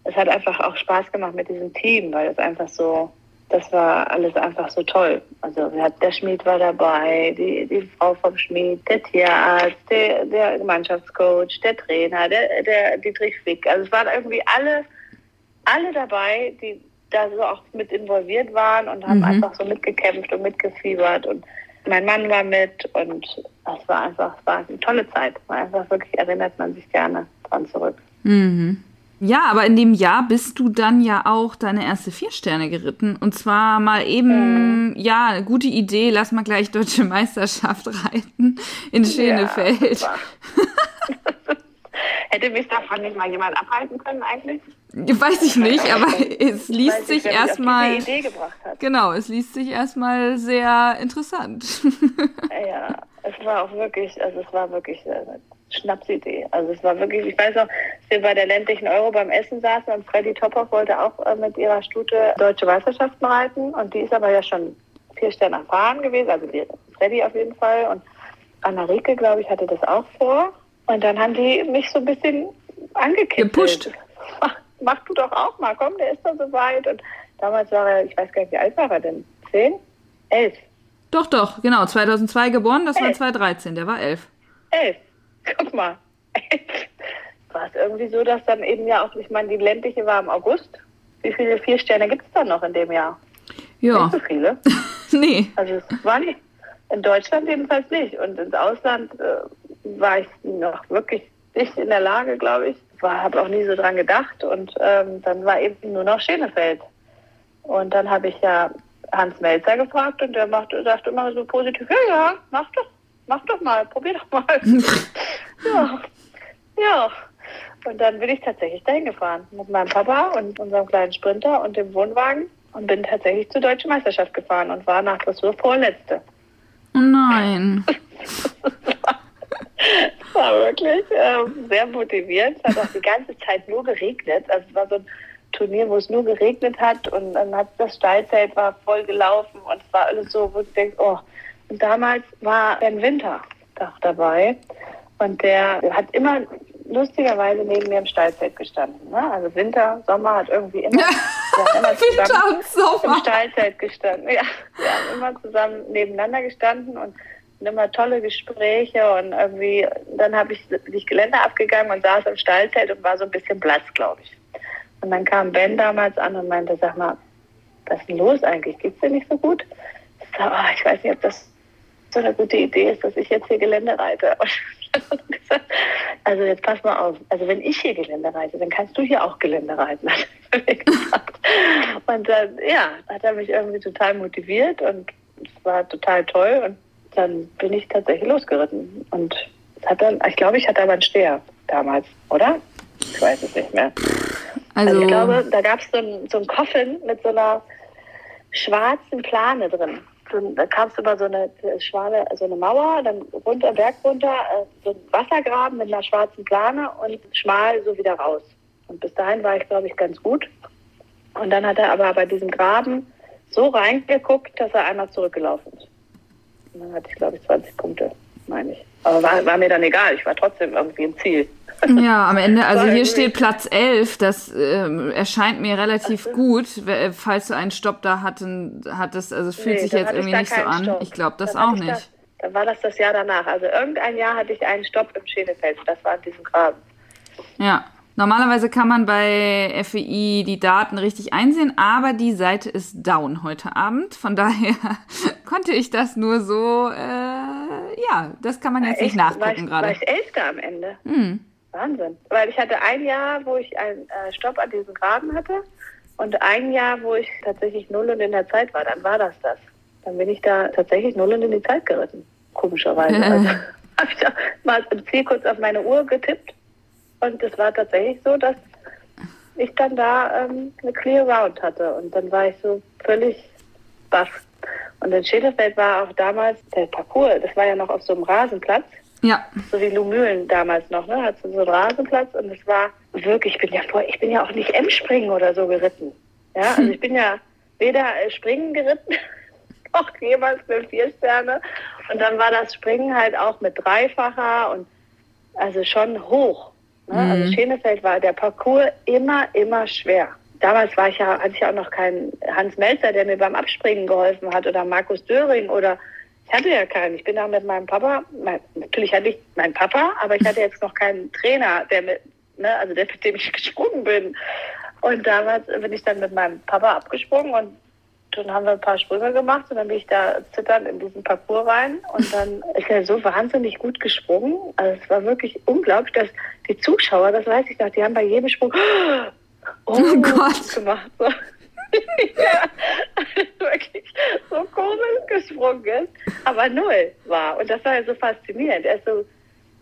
es hat einfach auch Spaß gemacht mit diesem Team, weil es einfach so, das war alles einfach so toll. Also der Schmied war dabei, die, die Frau vom Schmied, der Tierarzt, der, der Mannschaftscoach, der Trainer, der, der Dietrich Fick. Also es waren irgendwie alle, alle dabei, die da so auch mit involviert waren und haben mhm. einfach so mitgekämpft und mitgefiebert und mein Mann war mit und das war einfach, es war eine tolle Zeit. War einfach wirklich erinnert man sich gerne dran zurück. Mhm. Ja, aber in dem Jahr bist du dann ja auch deine erste vier Sterne geritten. Und zwar mal eben, mhm. ja, gute Idee, lass mal gleich Deutsche Meisterschaft reiten in Schönefeld. Ja, Hätte mich davon nicht mal jemand abhalten können eigentlich? Weiß ich nicht, aber es liest sich erstmal. Genau, es liest sich erstmal sehr interessant. Ja, es war auch wirklich, also es war wirklich eine Schnapsidee. Also es war wirklich, ich weiß auch, dass wir bei der ländlichen Euro beim Essen saßen und Freddy Tophoff wollte auch äh, mit ihrer Stute deutsche Meisterschaften reiten und die ist aber ja schon vier Sterne erfahren gewesen, also die Freddy auf jeden Fall und Anna Rieke, glaube ich, hatte das auch vor. Und dann haben die mich so ein bisschen angekippelt. Gepusht. Mach, mach du doch auch mal, komm, der ist doch so weit. Und damals war er, ich weiß gar nicht, wie alt war er denn? Zehn? Elf? Doch, doch, genau. 2002 geboren, das elf. war 2013, der war elf. Elf. Guck mal. war es irgendwie so, dass dann eben ja auch, ich meine, die ländliche war im August. Wie viele vier Sterne gibt es dann noch in dem Jahr? Ja. Nicht so viele. nee. Also es war nicht. In Deutschland jedenfalls nicht. Und ins Ausland äh, war ich noch wirklich nicht in der Lage, glaube ich. Habe auch nie so dran gedacht. Und ähm, dann war eben nur noch Schenefeld. Und dann habe ich ja Hans Melzer gefragt und der machte, sagte immer so positiv, ja, ja, mach doch, mach doch mal, probier doch mal. ja, ja. Und dann bin ich tatsächlich dahin gefahren mit meinem Papa und unserem kleinen Sprinter und dem Wohnwagen und bin tatsächlich zur Deutschen Meisterschaft gefahren und war nach Dressur vorletzte. Oh nein. Es war wirklich ähm, sehr motivierend. Es hat auch die ganze Zeit nur geregnet. Also es war so ein Turnier, wo es nur geregnet hat und dann hat das Steilzelt war voll gelaufen und es war alles so, wo du denkst, oh. Und damals war Ben Winter dabei und der hat immer lustigerweise neben mir im Steilzelt gestanden. Ne? Also Winter, Sommer hat irgendwie immer, immer Sommer. im Steilzelt gestanden. Ja, wir haben immer zusammen nebeneinander gestanden und immer tolle Gespräche und irgendwie, dann habe ich dich Geländer abgegangen und saß im Stallzelt und war so ein bisschen blass, glaube ich. Und dann kam Ben damals an und meinte, sag mal, was ist denn los eigentlich? Geht's dir nicht so gut? Ich, sag, oh, ich weiß nicht, ob das so eine gute Idee ist, dass ich jetzt hier Gelände reite. also jetzt pass mal auf. Also wenn ich hier Gelände reite, dann kannst du hier auch Gelände reiten. und dann, ja, hat er mich irgendwie total motiviert und es war total toll und dann bin ich tatsächlich losgeritten. Und hat dann, ich glaube, ich hatte aber einen Steher damals, oder? Ich weiß es nicht mehr. Also, also ich glaube, da gab es so, ein, so einen Koffin mit so einer schwarzen Plane drin. Da kamst du über so eine schmale, so eine Mauer, dann runter, Berg runter, äh, so ein Wassergraben mit einer schwarzen Plane und schmal so wieder raus. Und bis dahin war ich, glaube ich, ganz gut. Und dann hat er aber bei diesem Graben so reingeguckt, dass er einmal zurückgelaufen ist. Und dann hatte ich, glaube ich, 20 Punkte, meine ich. Aber war, war, mir dann egal, ich war trotzdem irgendwie im Ziel. Ja, am Ende, also hier steht Platz 11, das äh, erscheint mir relativ also, gut, falls du einen Stopp da hatten, hattest, also es fühlt nee, sich jetzt irgendwie nicht so an. Stopp. Ich glaube das dann auch nicht. Da, dann war das das Jahr danach. Also irgendein Jahr hatte ich einen Stopp im Schänefeld, das war in diesem Graben. Ja, Normalerweise kann man bei FEI die Daten richtig einsehen, aber die Seite ist down heute Abend. Von daher konnte ich das nur so, äh, ja, das kann man jetzt Echt? nicht nachgucken gerade. War ich Elfte am Ende? Mhm. Wahnsinn. Weil ich hatte ein Jahr, wo ich einen äh, Stopp an diesem Graben hatte und ein Jahr, wo ich tatsächlich null und in der Zeit war. Dann war das das. Dann bin ich da tatsächlich null und in die Zeit geritten. Komischerweise. also, habe ich da mal im Ziel kurz auf meine Uhr getippt und es war tatsächlich so, dass ich dann da ähm, eine Clear Round hatte. Und dann war ich so völlig baff. Und in Schädelfeld war auch damals der Parcours, das war ja noch auf so einem Rasenplatz. Ja. So wie Lumülen damals noch, ne? Hat so einen Rasenplatz und es war wirklich, ich bin ja vor, ich bin ja auch nicht M-Springen oder so geritten. Ja, also ich bin ja weder äh, Springen geritten, noch jemals mit vier Sterne. Und dann war das Springen halt auch mit Dreifacher und also schon hoch. Ne? Also mhm. Also Schenefeld war der Parcours immer, immer schwer. damals war ich ja, hatte ich ja auch noch keinen Hans Melzer, der mir beim Abspringen geholfen hat oder Markus Döring oder ich hatte ja keinen. Ich bin da mit meinem Papa, mein, natürlich hatte ich meinen Papa, aber ich hatte jetzt noch keinen Trainer, der mit, ne, also der, mit dem ich gesprungen bin. Und damals bin ich dann mit meinem Papa abgesprungen und dann haben wir ein paar Sprünge gemacht und dann bin ich da zitternd in diesen Parcours rein und dann ist er so wahnsinnig gut gesprungen. Also es war wirklich unglaublich, dass die Zuschauer, das weiß ich noch, die haben bei jedem Sprung oh, oh Gott gemacht. Ja, wirklich so komisch gesprungen ist, aber null war. Und das war ja so faszinierend. Er ist so,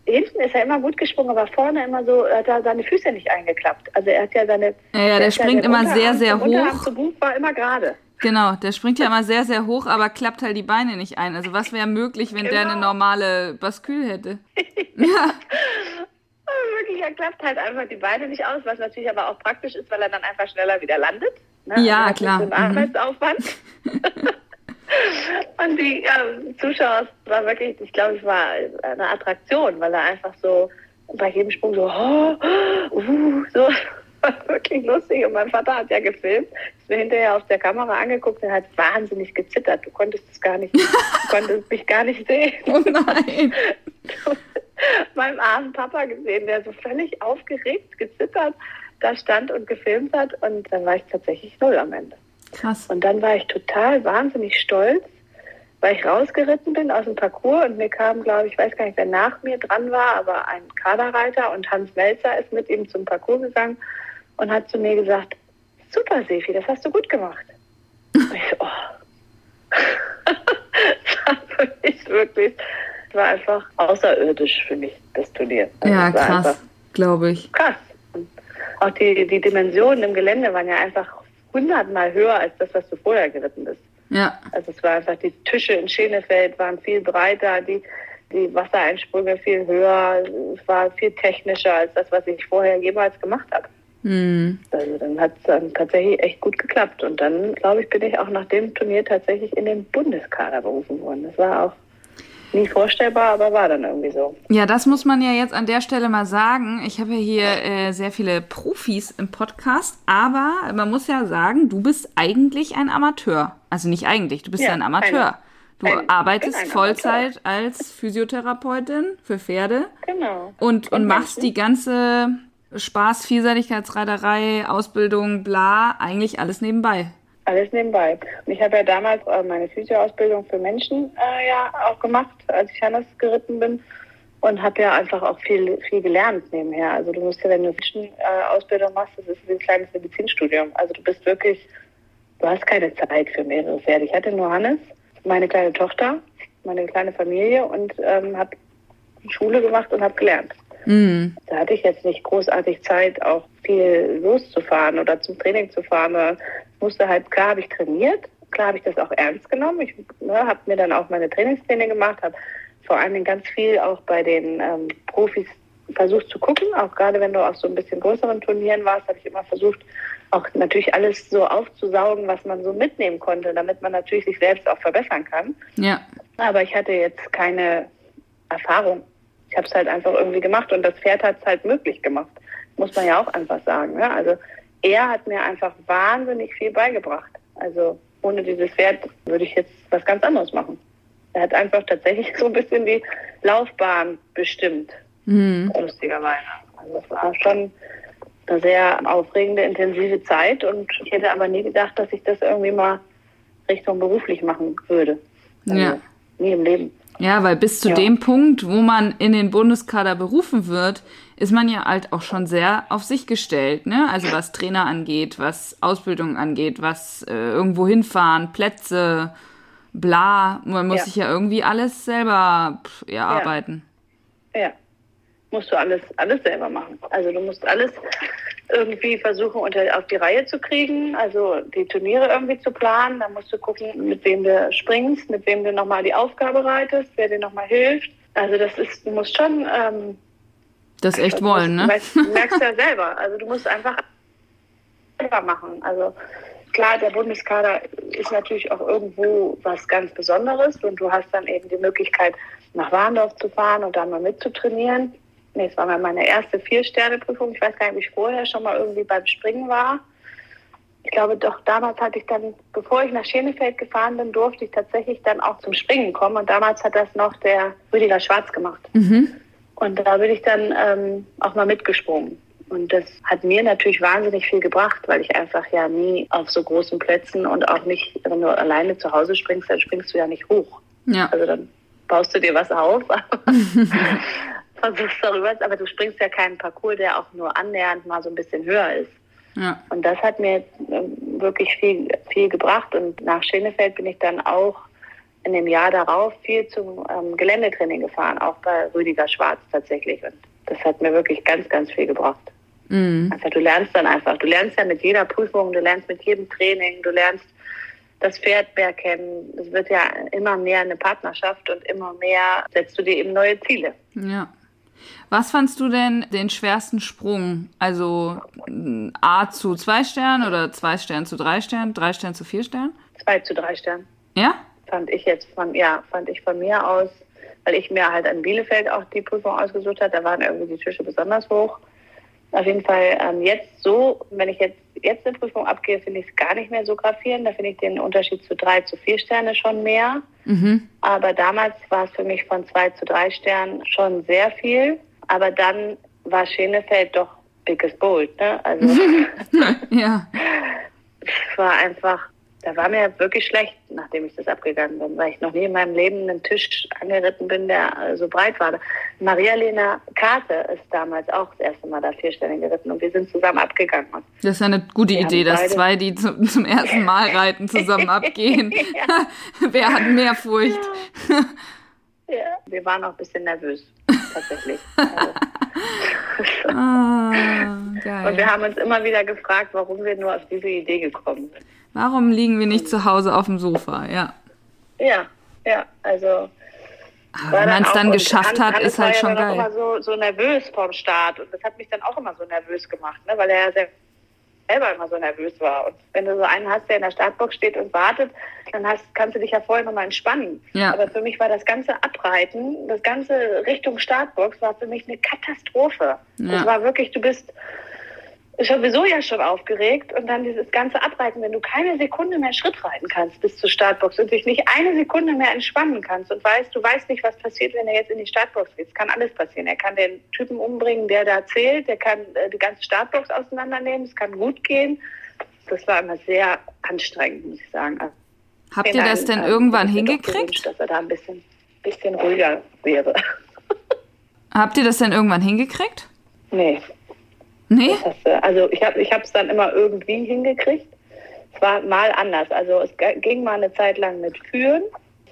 hinten ist er immer gut gesprungen, aber vorne immer so, hat er seine Füße nicht eingeklappt. Also er hat ja seine. Ja, ja der springt immer sehr, sehr hoch. Der zu Buch war immer gerade. Genau, der springt ja immer sehr, sehr hoch, aber klappt halt die Beine nicht ein. Also was wäre möglich, wenn genau. der eine genau. normale Baskül hätte? ja. Wirklich, er klappt halt einfach die Beine nicht aus, was natürlich aber auch praktisch ist, weil er dann einfach schneller wieder landet. Ne? Ja, also klar. Ein mhm. Arbeitsaufwand. Und die ja, Zuschauer, war wirklich, ich glaube, es war eine Attraktion, weil er einfach so bei jedem Sprung so, oh, uh, so wirklich lustig. Und mein Vater hat ja gefilmt, ist mir hinterher auf der Kamera angeguckt und hat wahnsinnig gezittert. Du konntest es gar nicht, du konntest mich gar nicht sehen. Oh nein. meinem armen Papa gesehen, der so völlig aufgeregt, gezittert da stand und gefilmt hat. Und dann war ich tatsächlich null am Ende. Krass. Und dann war ich total wahnsinnig stolz, weil ich rausgeritten bin aus dem Parcours und mir kam, glaube ich, weiß gar nicht, wer nach mir dran war, aber ein Kaderreiter und Hans Melzer ist mit ihm zum Parcours gegangen und hat zu mir gesagt, super Sefi, das hast du gut gemacht. Und ich so, oh. das war für mich wirklich, das war einfach außerirdisch für mich, das Turnier. Also ja, krass, glaube ich. Krass. Auch die, die Dimensionen im Gelände waren ja einfach hundertmal höher als das, was du vorher geritten bist. Ja. Also es war einfach, die Tische in Schenefeld waren viel breiter, die, die Wassereinsprünge viel höher, es war viel technischer als das, was ich vorher jemals gemacht habe. Mhm. Also dann hat es dann tatsächlich echt gut geklappt. Und dann, glaube ich, bin ich auch nach dem Turnier tatsächlich in den Bundeskader berufen worden. Das war auch nie vorstellbar, aber war dann irgendwie so. Ja, das muss man ja jetzt an der Stelle mal sagen. Ich habe ja hier äh, sehr viele Profis im Podcast, aber man muss ja sagen, du bist eigentlich ein Amateur. Also nicht eigentlich, du bist ja, ein Amateur. Eine, du ein, arbeitest Vollzeit Amateur. als Physiotherapeutin für Pferde. Genau. Und, und machst die ganze Spaß, Vielseitigkeitsreiterei, Ausbildung, bla, eigentlich alles nebenbei. Alles nebenbei. Und ich habe ja damals äh, meine Physioausbildung für Menschen äh, ja auch gemacht, als ich Hannes geritten bin. Und habe ja einfach auch viel, viel gelernt nebenher. Also du musst ja, wenn du Menschenausbildung machst, das ist wie ein kleines Medizinstudium. Also du bist wirklich, du hast keine Zeit für mehrere Pferde. Ich hatte nur Hannes, meine kleine Tochter, meine kleine Familie und ähm, habe Schule gemacht und habe gelernt. Mhm. Da hatte ich jetzt nicht großartig Zeit, auch viel loszufahren oder zum Training zu fahren. Musste halt, klar habe ich trainiert, klar habe ich das auch ernst genommen. Ich ne, habe mir dann auch meine Trainingspläne gemacht, habe vor Dingen ganz viel auch bei den ähm, Profis versucht zu gucken, auch gerade wenn du auf so ein bisschen größeren Turnieren warst, habe ich immer versucht, auch natürlich alles so aufzusaugen, was man so mitnehmen konnte, damit man natürlich sich selbst auch verbessern kann. Ja. Aber ich hatte jetzt keine Erfahrung ich habe es halt einfach irgendwie gemacht und das Pferd hat es halt möglich gemacht. Muss man ja auch einfach sagen. Ne? Also er hat mir einfach wahnsinnig viel beigebracht. Also ohne dieses Pferd würde ich jetzt was ganz anderes machen. Er hat einfach tatsächlich so ein bisschen die Laufbahn bestimmt. Mhm. Lustigerweise. Also es war schon eine sehr aufregende, intensive Zeit und ich hätte aber nie gedacht, dass ich das irgendwie mal Richtung beruflich machen würde. Also ja. Nie im Leben. Ja, weil bis zu ja. dem Punkt, wo man in den Bundeskader berufen wird, ist man ja halt auch schon sehr auf sich gestellt, ne? Also was Trainer angeht, was Ausbildung angeht, was äh, irgendwo hinfahren, Plätze, bla. Man muss ja. sich ja irgendwie alles selber pff, erarbeiten. Ja. ja. Musst du alles, alles selber machen. Also du musst alles irgendwie versuchen, unter, auf die Reihe zu kriegen, also die Turniere irgendwie zu planen. Da musst du gucken, mit wem du springst, mit wem du nochmal die Aufgabe reitest, wer dir nochmal hilft. Also das ist, du musst schon... Ähm, das echt wollen, ne? Du merkst ja selber. Also du musst einfach selber machen. Also klar, der Bundeskader ist natürlich auch irgendwo was ganz Besonderes und du hast dann eben die Möglichkeit, nach Warndorf zu fahren und dann mal mitzutrainieren nee, es war mal meine erste Vier-Sterne-Prüfung. Ich weiß gar nicht, ob ich vorher schon mal irgendwie beim Springen war. ich glaube doch, damals hatte ich dann, bevor ich nach Schenefeld gefahren bin, durfte ich tatsächlich dann auch zum Springen kommen. Und damals hat das noch der Rüdiger Schwarz gemacht. Mhm. Und da bin ich dann ähm, auch mal mitgesprungen. Und das hat mir natürlich wahnsinnig viel gebracht, weil ich einfach ja nie auf so großen Plätzen und auch nicht, wenn du alleine zu Hause springst, dann springst du ja nicht hoch. Ja. Also dann baust du dir was auf, versuchst darüber, aber du springst ja keinen Parcours, der auch nur annähernd mal so ein bisschen höher ist. Ja. Und das hat mir ähm, wirklich viel, viel gebracht. Und nach Schenefeld bin ich dann auch in dem Jahr darauf viel zum ähm, Geländetraining gefahren, auch bei Rüdiger Schwarz tatsächlich. Und das hat mir wirklich ganz, ganz viel gebracht. Mhm. Also du lernst dann einfach, du lernst ja mit jeder Prüfung, du lernst mit jedem Training, du lernst das Pferd mehr kennen. Es wird ja immer mehr eine Partnerschaft und immer mehr setzt du dir eben neue Ziele. Ja. Was fandst du denn den schwersten Sprung? Also A zu zwei Sternen oder zwei Sternen zu drei Sternen, drei Sternen zu vier Sternen? Zwei zu drei Sternen. Ja? Fand ich jetzt von, ja, fand ich von mir aus, weil ich mir halt an Bielefeld auch die Prüfung ausgesucht habe, da waren irgendwie die Tische besonders hoch. Auf jeden Fall ähm, jetzt so, wenn ich jetzt, jetzt eine Prüfung abgehe, finde ich es gar nicht mehr so gravierend. Da finde ich den Unterschied zu drei zu vier Sterne schon mehr. Mhm. Aber damals war es für mich von zwei zu drei Sternen schon sehr viel. Aber dann war Schenefeld doch biggest bold. Ne? Also Ja. es war einfach, da war mir wirklich schlecht, nachdem ich das abgegangen bin, weil ich noch nie in meinem Leben einen Tisch angeritten bin, der äh, so breit war. Maria-Lena Karte ist damals auch das erste Mal da vier Sterne geritten und wir sind zusammen abgegangen. Das ist ja eine gute Wir Idee, dass zwei, die zum, zum ersten Mal reiten, zusammen abgehen. Wer hat mehr Furcht? ja, wir waren auch ein bisschen nervös, tatsächlich. Also, Ah, und wir haben uns immer wieder gefragt, warum wir nur auf diese Idee gekommen sind. Warum liegen wir nicht zu Hause auf dem Sofa? Ja. Ja, ja, also Aber war wenn man es auch- dann geschafft hat, ist halt war schon ja dann auch geil. immer so, so nervös vorm Start und das hat mich dann auch immer so nervös gemacht, ne? weil er ja selber immer so nervös war. Und wenn du so einen hast, der in der Startbox steht und wartet, dann hast, kannst du dich ja vorher nochmal entspannen. Ja. Aber für mich war das ganze Abreiten, das ganze Richtung Startbox war für mich eine Katastrophe. Ja. Das war wirklich, du bist sowieso ja schon aufgeregt und dann dieses ganze Abreiten, wenn du keine Sekunde mehr Schritt reiten kannst bis zur Startbox und dich nicht eine Sekunde mehr entspannen kannst und weißt, du weißt nicht, was passiert, wenn er jetzt in die Startbox geht. Es kann alles passieren. Er kann den Typen umbringen, der da zählt, der kann äh, die ganze Startbox auseinandernehmen, es kann gut gehen. Das war immer sehr anstrengend, muss ich sagen. Also, Habt ihr das denn ähm, irgendwann hingekriegt? gewünscht, dass er da ein bisschen, bisschen ruhiger wäre. Habt ihr das denn irgendwann hingekriegt? nee, Nee? Das Also ich habe ich es dann immer irgendwie hingekriegt. Es war mal anders. Also es ging mal eine Zeit lang mit Führen.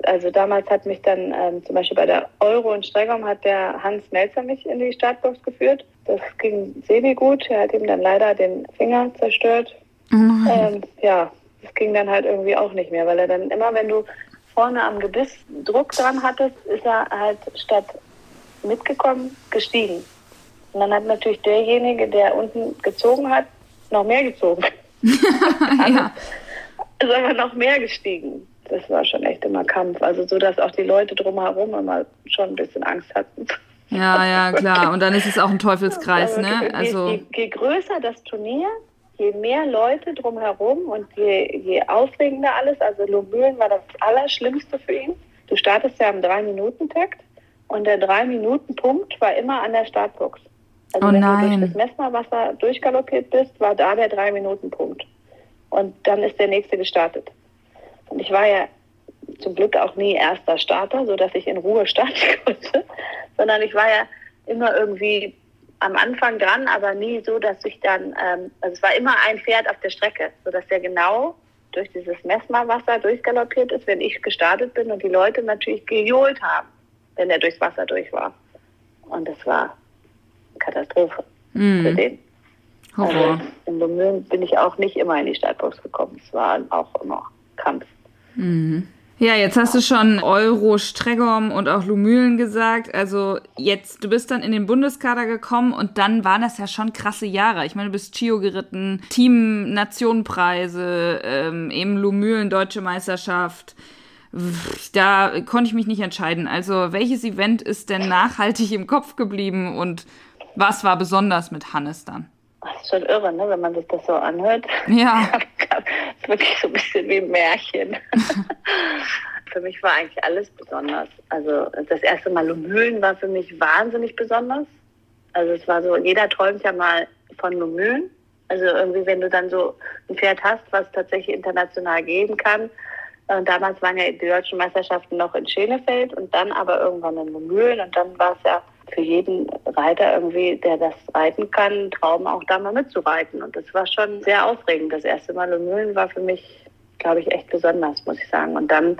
Also damals hat mich dann ähm, zum Beispiel bei der Euro und Stregom hat der Hans Melzer mich in die Startbox geführt. Das ging semi gut. Er hat ihm dann leider den Finger zerstört. Ähm, ja, das ging dann halt irgendwie auch nicht mehr, weil er dann immer, wenn du vorne am Gebiss Druck dran hattest, ist er halt statt mitgekommen, gestiegen. Und dann hat natürlich derjenige, der unten gezogen hat, noch mehr gezogen. ja. Ist aber noch mehr gestiegen. Das war schon echt immer Kampf. Also so, dass auch die Leute drumherum immer schon ein bisschen Angst hatten. ja, ja, klar. Und dann ist es auch ein Teufelskreis, ne? je, Also, je, je größer das Turnier, je mehr Leute drumherum und je, je aufregender alles. Also Lomühlen war das Allerschlimmste für ihn. Du startest ja am Drei-Minuten-Takt und der Drei-Minuten-Punkt war immer an der Startbox. Also Oh wenn nein. du durch das Messmerwasser durchgaloppiert bist, war da der Drei-Minuten-Punkt. Und dann ist der nächste gestartet. Und ich war ja zum Glück auch nie erster Starter, so dass ich in Ruhe starten konnte, sondern ich war ja immer irgendwie am Anfang dran, aber nie so, dass ich dann, ähm, also es war immer ein Pferd auf der Strecke, so dass der genau durch dieses Messmerwasser durchgaloppiert ist, wenn ich gestartet bin und die Leute natürlich gejohlt haben, wenn er durchs Wasser durch war. Und das war Katastrophe für mh, den. Also Horror. in Lomülen bin ich auch nicht immer in die Startbox gekommen. Es war auch immer Kampf. Ja, jetzt hast du schon Euro, Stregom und auch Lumülen gesagt. Also jetzt, du bist dann in den Bundeskader gekommen und dann waren das ja schon krasse Jahre. Ich meine, du bist Chio geritten, Team Nationenpreise, ähm, eben Lumülen Deutsche Meisterschaft. Da konnte ich mich nicht entscheiden. Also welches Event ist denn nachhaltig im Kopf geblieben und was war besonders mit Hannes dann? Das ist schon irre, ne, wenn man sich das so anhört. Ja. Das ist wirklich so ein bisschen wie ein Märchen. für mich war eigentlich alles besonders. Also das erste Mal Lumülen war für mich wahnsinnig besonders. Also es war so, jeder träumt ja mal von Lumülen. Also irgendwie, wenn du dann so ein Pferd hast, was tatsächlich international gehen kann. Und damals waren ja die deutschen Meisterschaften noch in Schenefeld und dann aber irgendwann in Lumülen. Und dann war es ja für jeden Reiter irgendwie, der das reiten kann, ein Traum auch da mal mitzureiten. Und das war schon sehr aufregend. Das erste Mal Lumülen war für mich, glaube ich, echt besonders, muss ich sagen. Und dann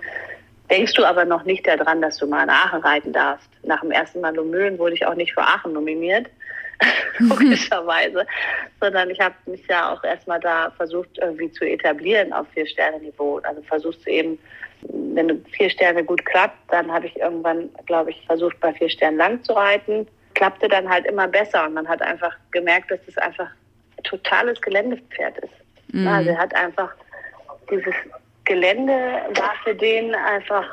denkst du aber noch nicht daran, dass du mal in Aachen reiten darfst. Nach dem ersten Mal Lumülen wurde ich auch nicht für Aachen nominiert. logischerweise, sondern ich habe mich ja auch erstmal da versucht irgendwie zu etablieren auf vier Sterne Niveau. Also versuchst du eben, wenn du vier Sterne gut klappt, dann habe ich irgendwann, glaube ich, versucht bei vier Sternen lang zu reiten. Klappte dann halt immer besser und man hat einfach gemerkt, dass es das einfach ein totales Geländepferd ist. Mhm. Also er hat einfach dieses Gelände war für den einfach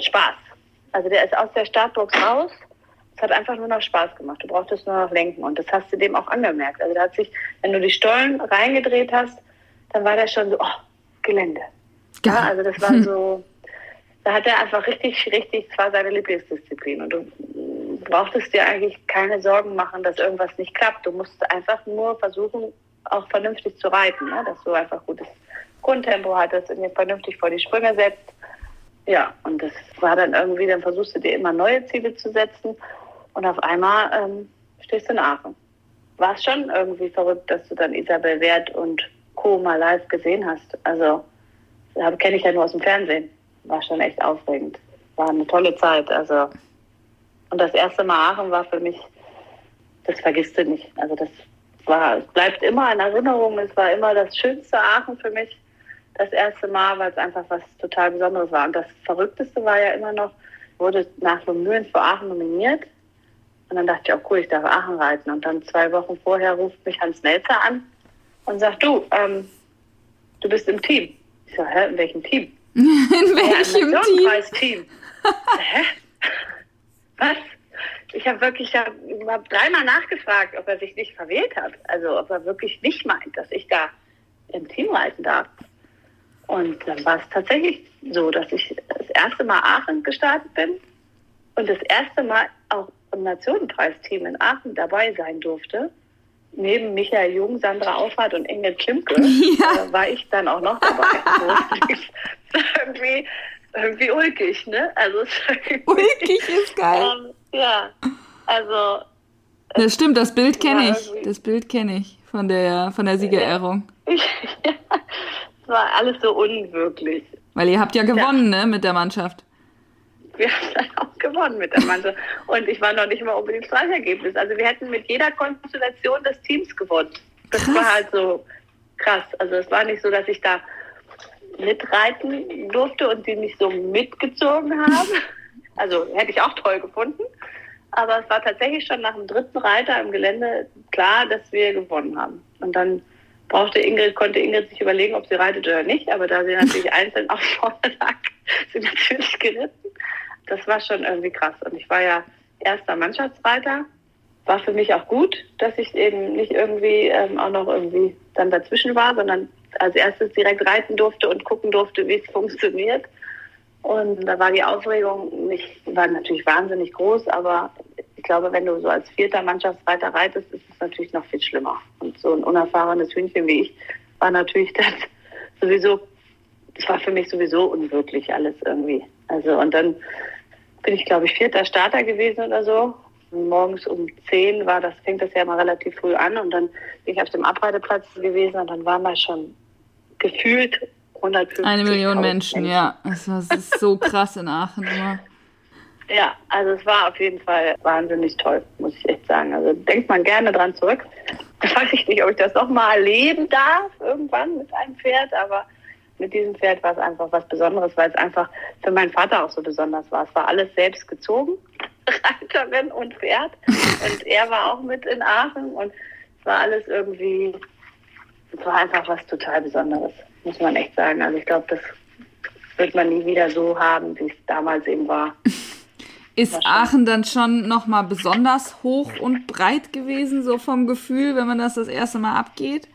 Spaß. Also der ist aus der Startbox raus es hat einfach nur noch Spaß gemacht. Du brauchtest nur noch lenken. Und das hast du dem auch angemerkt. Also da hat sich, wenn du die Stollen reingedreht hast, dann war der schon so, oh, Gelände. Ja, also das war so, da hat er einfach richtig, richtig, zwar seine Lieblingsdisziplin. Und du brauchtest dir eigentlich keine Sorgen machen, dass irgendwas nicht klappt. Du musst einfach nur versuchen, auch vernünftig zu reiten, ne? dass du einfach gutes Grundtempo hattest und dir vernünftig vor die Sprünge setzt. Ja, und das war dann irgendwie, dann versuchst du dir immer neue Ziele zu setzen und auf einmal ähm, stehst du in Aachen. War es schon irgendwie verrückt, dass du dann Isabel Wert und Co. mal live gesehen hast. Also, kenne ich ja nur aus dem Fernsehen. War schon echt aufregend. War eine tolle Zeit. Also, und das erste Mal Aachen war für mich, das vergisst du nicht. Also, das war, es bleibt immer in Erinnerung. Es war immer das schönste Aachen für mich. Das erste Mal, weil es einfach was total Besonderes war. Und das Verrückteste war ja immer noch, wurde nach Mühlen für Aachen nominiert und dann dachte ich, auch cool, ich darf Aachen reiten. Und dann zwei Wochen vorher ruft mich Hans Melzer an und sagt, du, ähm, du bist im Team. Ich sage, hä, in welchem Team? in welchem ja, Team? Team. hä? Was? Ich habe wirklich hab, hab dreimal nachgefragt, ob er sich nicht verwählt hat. Also ob er wirklich nicht meint, dass ich da im Team reiten darf. Und dann war es tatsächlich so, dass ich das erste Mal Aachen gestartet bin und das erste Mal auch im Nationenpreisteam in Aachen dabei sein durfte, neben Michael Jung, Sandra Aufwart und Ingrid Klimke, ja. äh, war ich dann auch noch dabei. irgendwie, irgendwie ulkig, ne? Also ulkig ist geil. Ähm, ja, also. Das stimmt, das Bild kenne ich. Das Bild kenne ich von der von der Siegerehrung. ja, es war alles so unwirklich. Weil ihr habt ja gewonnen, ja. ne, mit der Mannschaft wir haben dann auch gewonnen mit der Mannschaft. Und ich war noch nicht mal unbedingt Streichergebnis. Also wir hätten mit jeder Konstellation des Teams gewonnen. Das krass. war halt so krass. Also es war nicht so, dass ich da mitreiten durfte und sie mich so mitgezogen haben. Also hätte ich auch toll gefunden. Aber es war tatsächlich schon nach dem dritten Reiter im Gelände klar, dass wir gewonnen haben. Und dann brauchte Ingrid, konnte Ingrid sich überlegen, ob sie reitet oder nicht. Aber da sie natürlich einzeln auch vorne lag, sie natürlich geritten das war schon irgendwie krass. Und ich war ja erster Mannschaftsreiter. War für mich auch gut, dass ich eben nicht irgendwie ähm, auch noch irgendwie dann dazwischen war, sondern als erstes direkt reiten durfte und gucken durfte, wie es funktioniert. Und da war die Aufregung nicht, war natürlich wahnsinnig groß, aber ich glaube, wenn du so als vierter Mannschaftsreiter reitest, ist es natürlich noch viel schlimmer. Und so ein unerfahrenes Hühnchen wie ich war natürlich das sowieso, das war für mich sowieso unwirklich alles irgendwie. Also und dann bin ich, glaube ich, vierter Starter gewesen oder so. Morgens um zehn war das, fängt das ja mal relativ früh an und dann bin ich auf dem Abreiteplatz gewesen und dann waren wir schon gefühlt 150. Eine Million Menschen, Menschen, ja. Das ist so krass in Aachen immer. Ja, also es war auf jeden Fall wahnsinnig toll, muss ich echt sagen. Also denkt man gerne dran zurück. Da weiß ich nicht, ob ich das nochmal erleben darf irgendwann mit einem Pferd, aber mit diesem Pferd war es einfach was Besonderes, weil es einfach für meinen Vater auch so besonders war. Es war alles selbst gezogen, Reiterin und Pferd. Und er war auch mit in Aachen und es war alles irgendwie, es war einfach was total Besonderes, muss man echt sagen. Also ich glaube, das wird man nie wieder so haben, wie es damals eben war. Ist Aachen dann schon nochmal besonders hoch und breit gewesen, so vom Gefühl, wenn man das das erste Mal abgeht?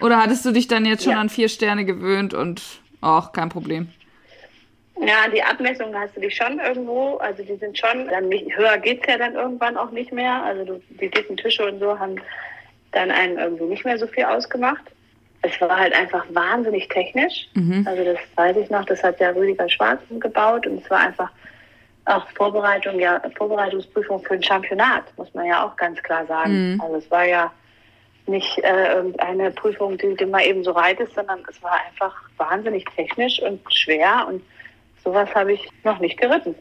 Oder hattest du dich dann jetzt schon ja. an vier Sterne gewöhnt und auch kein Problem? Ja, die Abmessungen hast du dich schon irgendwo, also die sind schon, dann nicht, höher geht's ja dann irgendwann auch nicht mehr. Also du, die dicken Tische und so haben dann einen irgendwie nicht mehr so viel ausgemacht. Es war halt einfach wahnsinnig technisch. Mhm. Also das weiß ich noch, das hat ja Rüdiger Schwarz gebaut und es war einfach auch Vorbereitung, ja, Vorbereitungsprüfung für ein Championat, muss man ja auch ganz klar sagen. Mhm. Also es war ja nicht äh, irgendeine Prüfung, die du mal eben so reitest, sondern es war einfach wahnsinnig technisch und schwer und sowas habe ich noch nicht geritten.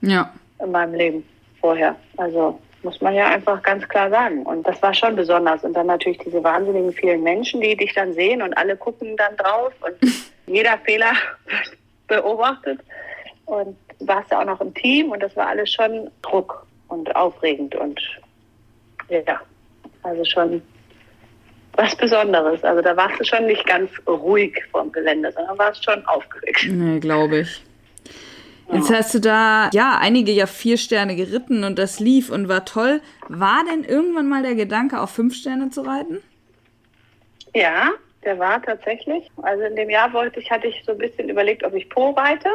Ja. In meinem Leben vorher. Also muss man ja einfach ganz klar sagen. Und das war schon besonders. Und dann natürlich diese wahnsinnigen vielen Menschen, die dich dann sehen und alle gucken dann drauf und jeder Fehler beobachtet. Und warst ja auch noch im Team und das war alles schon Druck und aufregend und ja, also schon was Besonderes. Also da warst du schon nicht ganz ruhig vom Gelände, sondern warst schon aufgeregt. Nee, glaube ich. Jetzt hast du da, ja, einige ja vier Sterne geritten und das lief und war toll. War denn irgendwann mal der Gedanke, auf fünf Sterne zu reiten? Ja, der war tatsächlich. Also in dem Jahr wollte ich, hatte ich so ein bisschen überlegt, ob ich Pro reite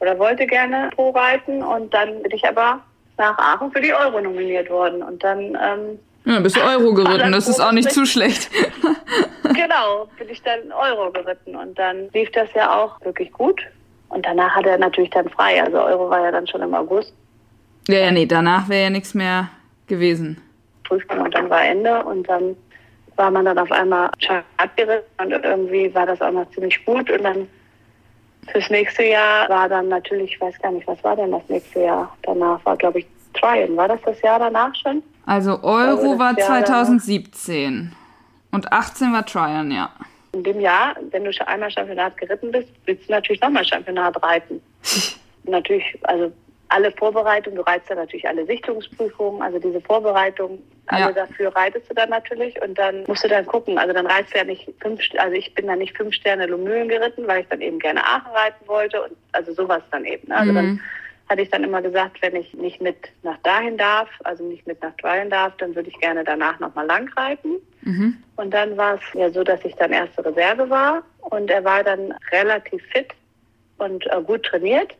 oder wollte gerne Pro reiten und dann bin ich aber nach Aachen für die Euro nominiert worden und dann ähm, ja, bist du Euro geritten, das ist auch nicht zu schlecht. genau, bin ich dann Euro geritten und dann lief das ja auch wirklich gut. Und danach hat er natürlich dann frei, also Euro war ja dann schon im August. Ja, ja, nee, danach wäre ja nichts mehr gewesen. Prüfung und dann war Ende und dann war man dann auf einmal abgeritten und irgendwie war das auch noch ziemlich gut und dann Fürs nächste Jahr war dann natürlich, ich weiß gar nicht, was war denn das nächste Jahr? Danach war, glaube ich, Tryon. War das das Jahr danach schon? Also Euro war 2017 und 18 war Tryon, ja. In dem Jahr, wenn du schon einmal Championat geritten bist, willst du natürlich nochmal Championat reiten. natürlich, also alle Vorbereitungen, du reitest ja natürlich alle Sichtungsprüfungen, also diese Vorbereitung, alle ja. dafür reitest du dann natürlich und dann musst du dann gucken, also dann reitest du ja nicht fünf, also ich bin dann nicht fünf Sterne Lomühlen geritten, weil ich dann eben gerne Aachen reiten wollte und also sowas dann eben. Ne? Also mhm. dann hatte ich dann immer gesagt, wenn ich nicht mit nach dahin darf, also nicht mit nach Dwallen darf, dann würde ich gerne danach nochmal lang reiten. Mhm. Und dann war es ja so, dass ich dann erste Reserve war und er war dann relativ fit und äh, gut trainiert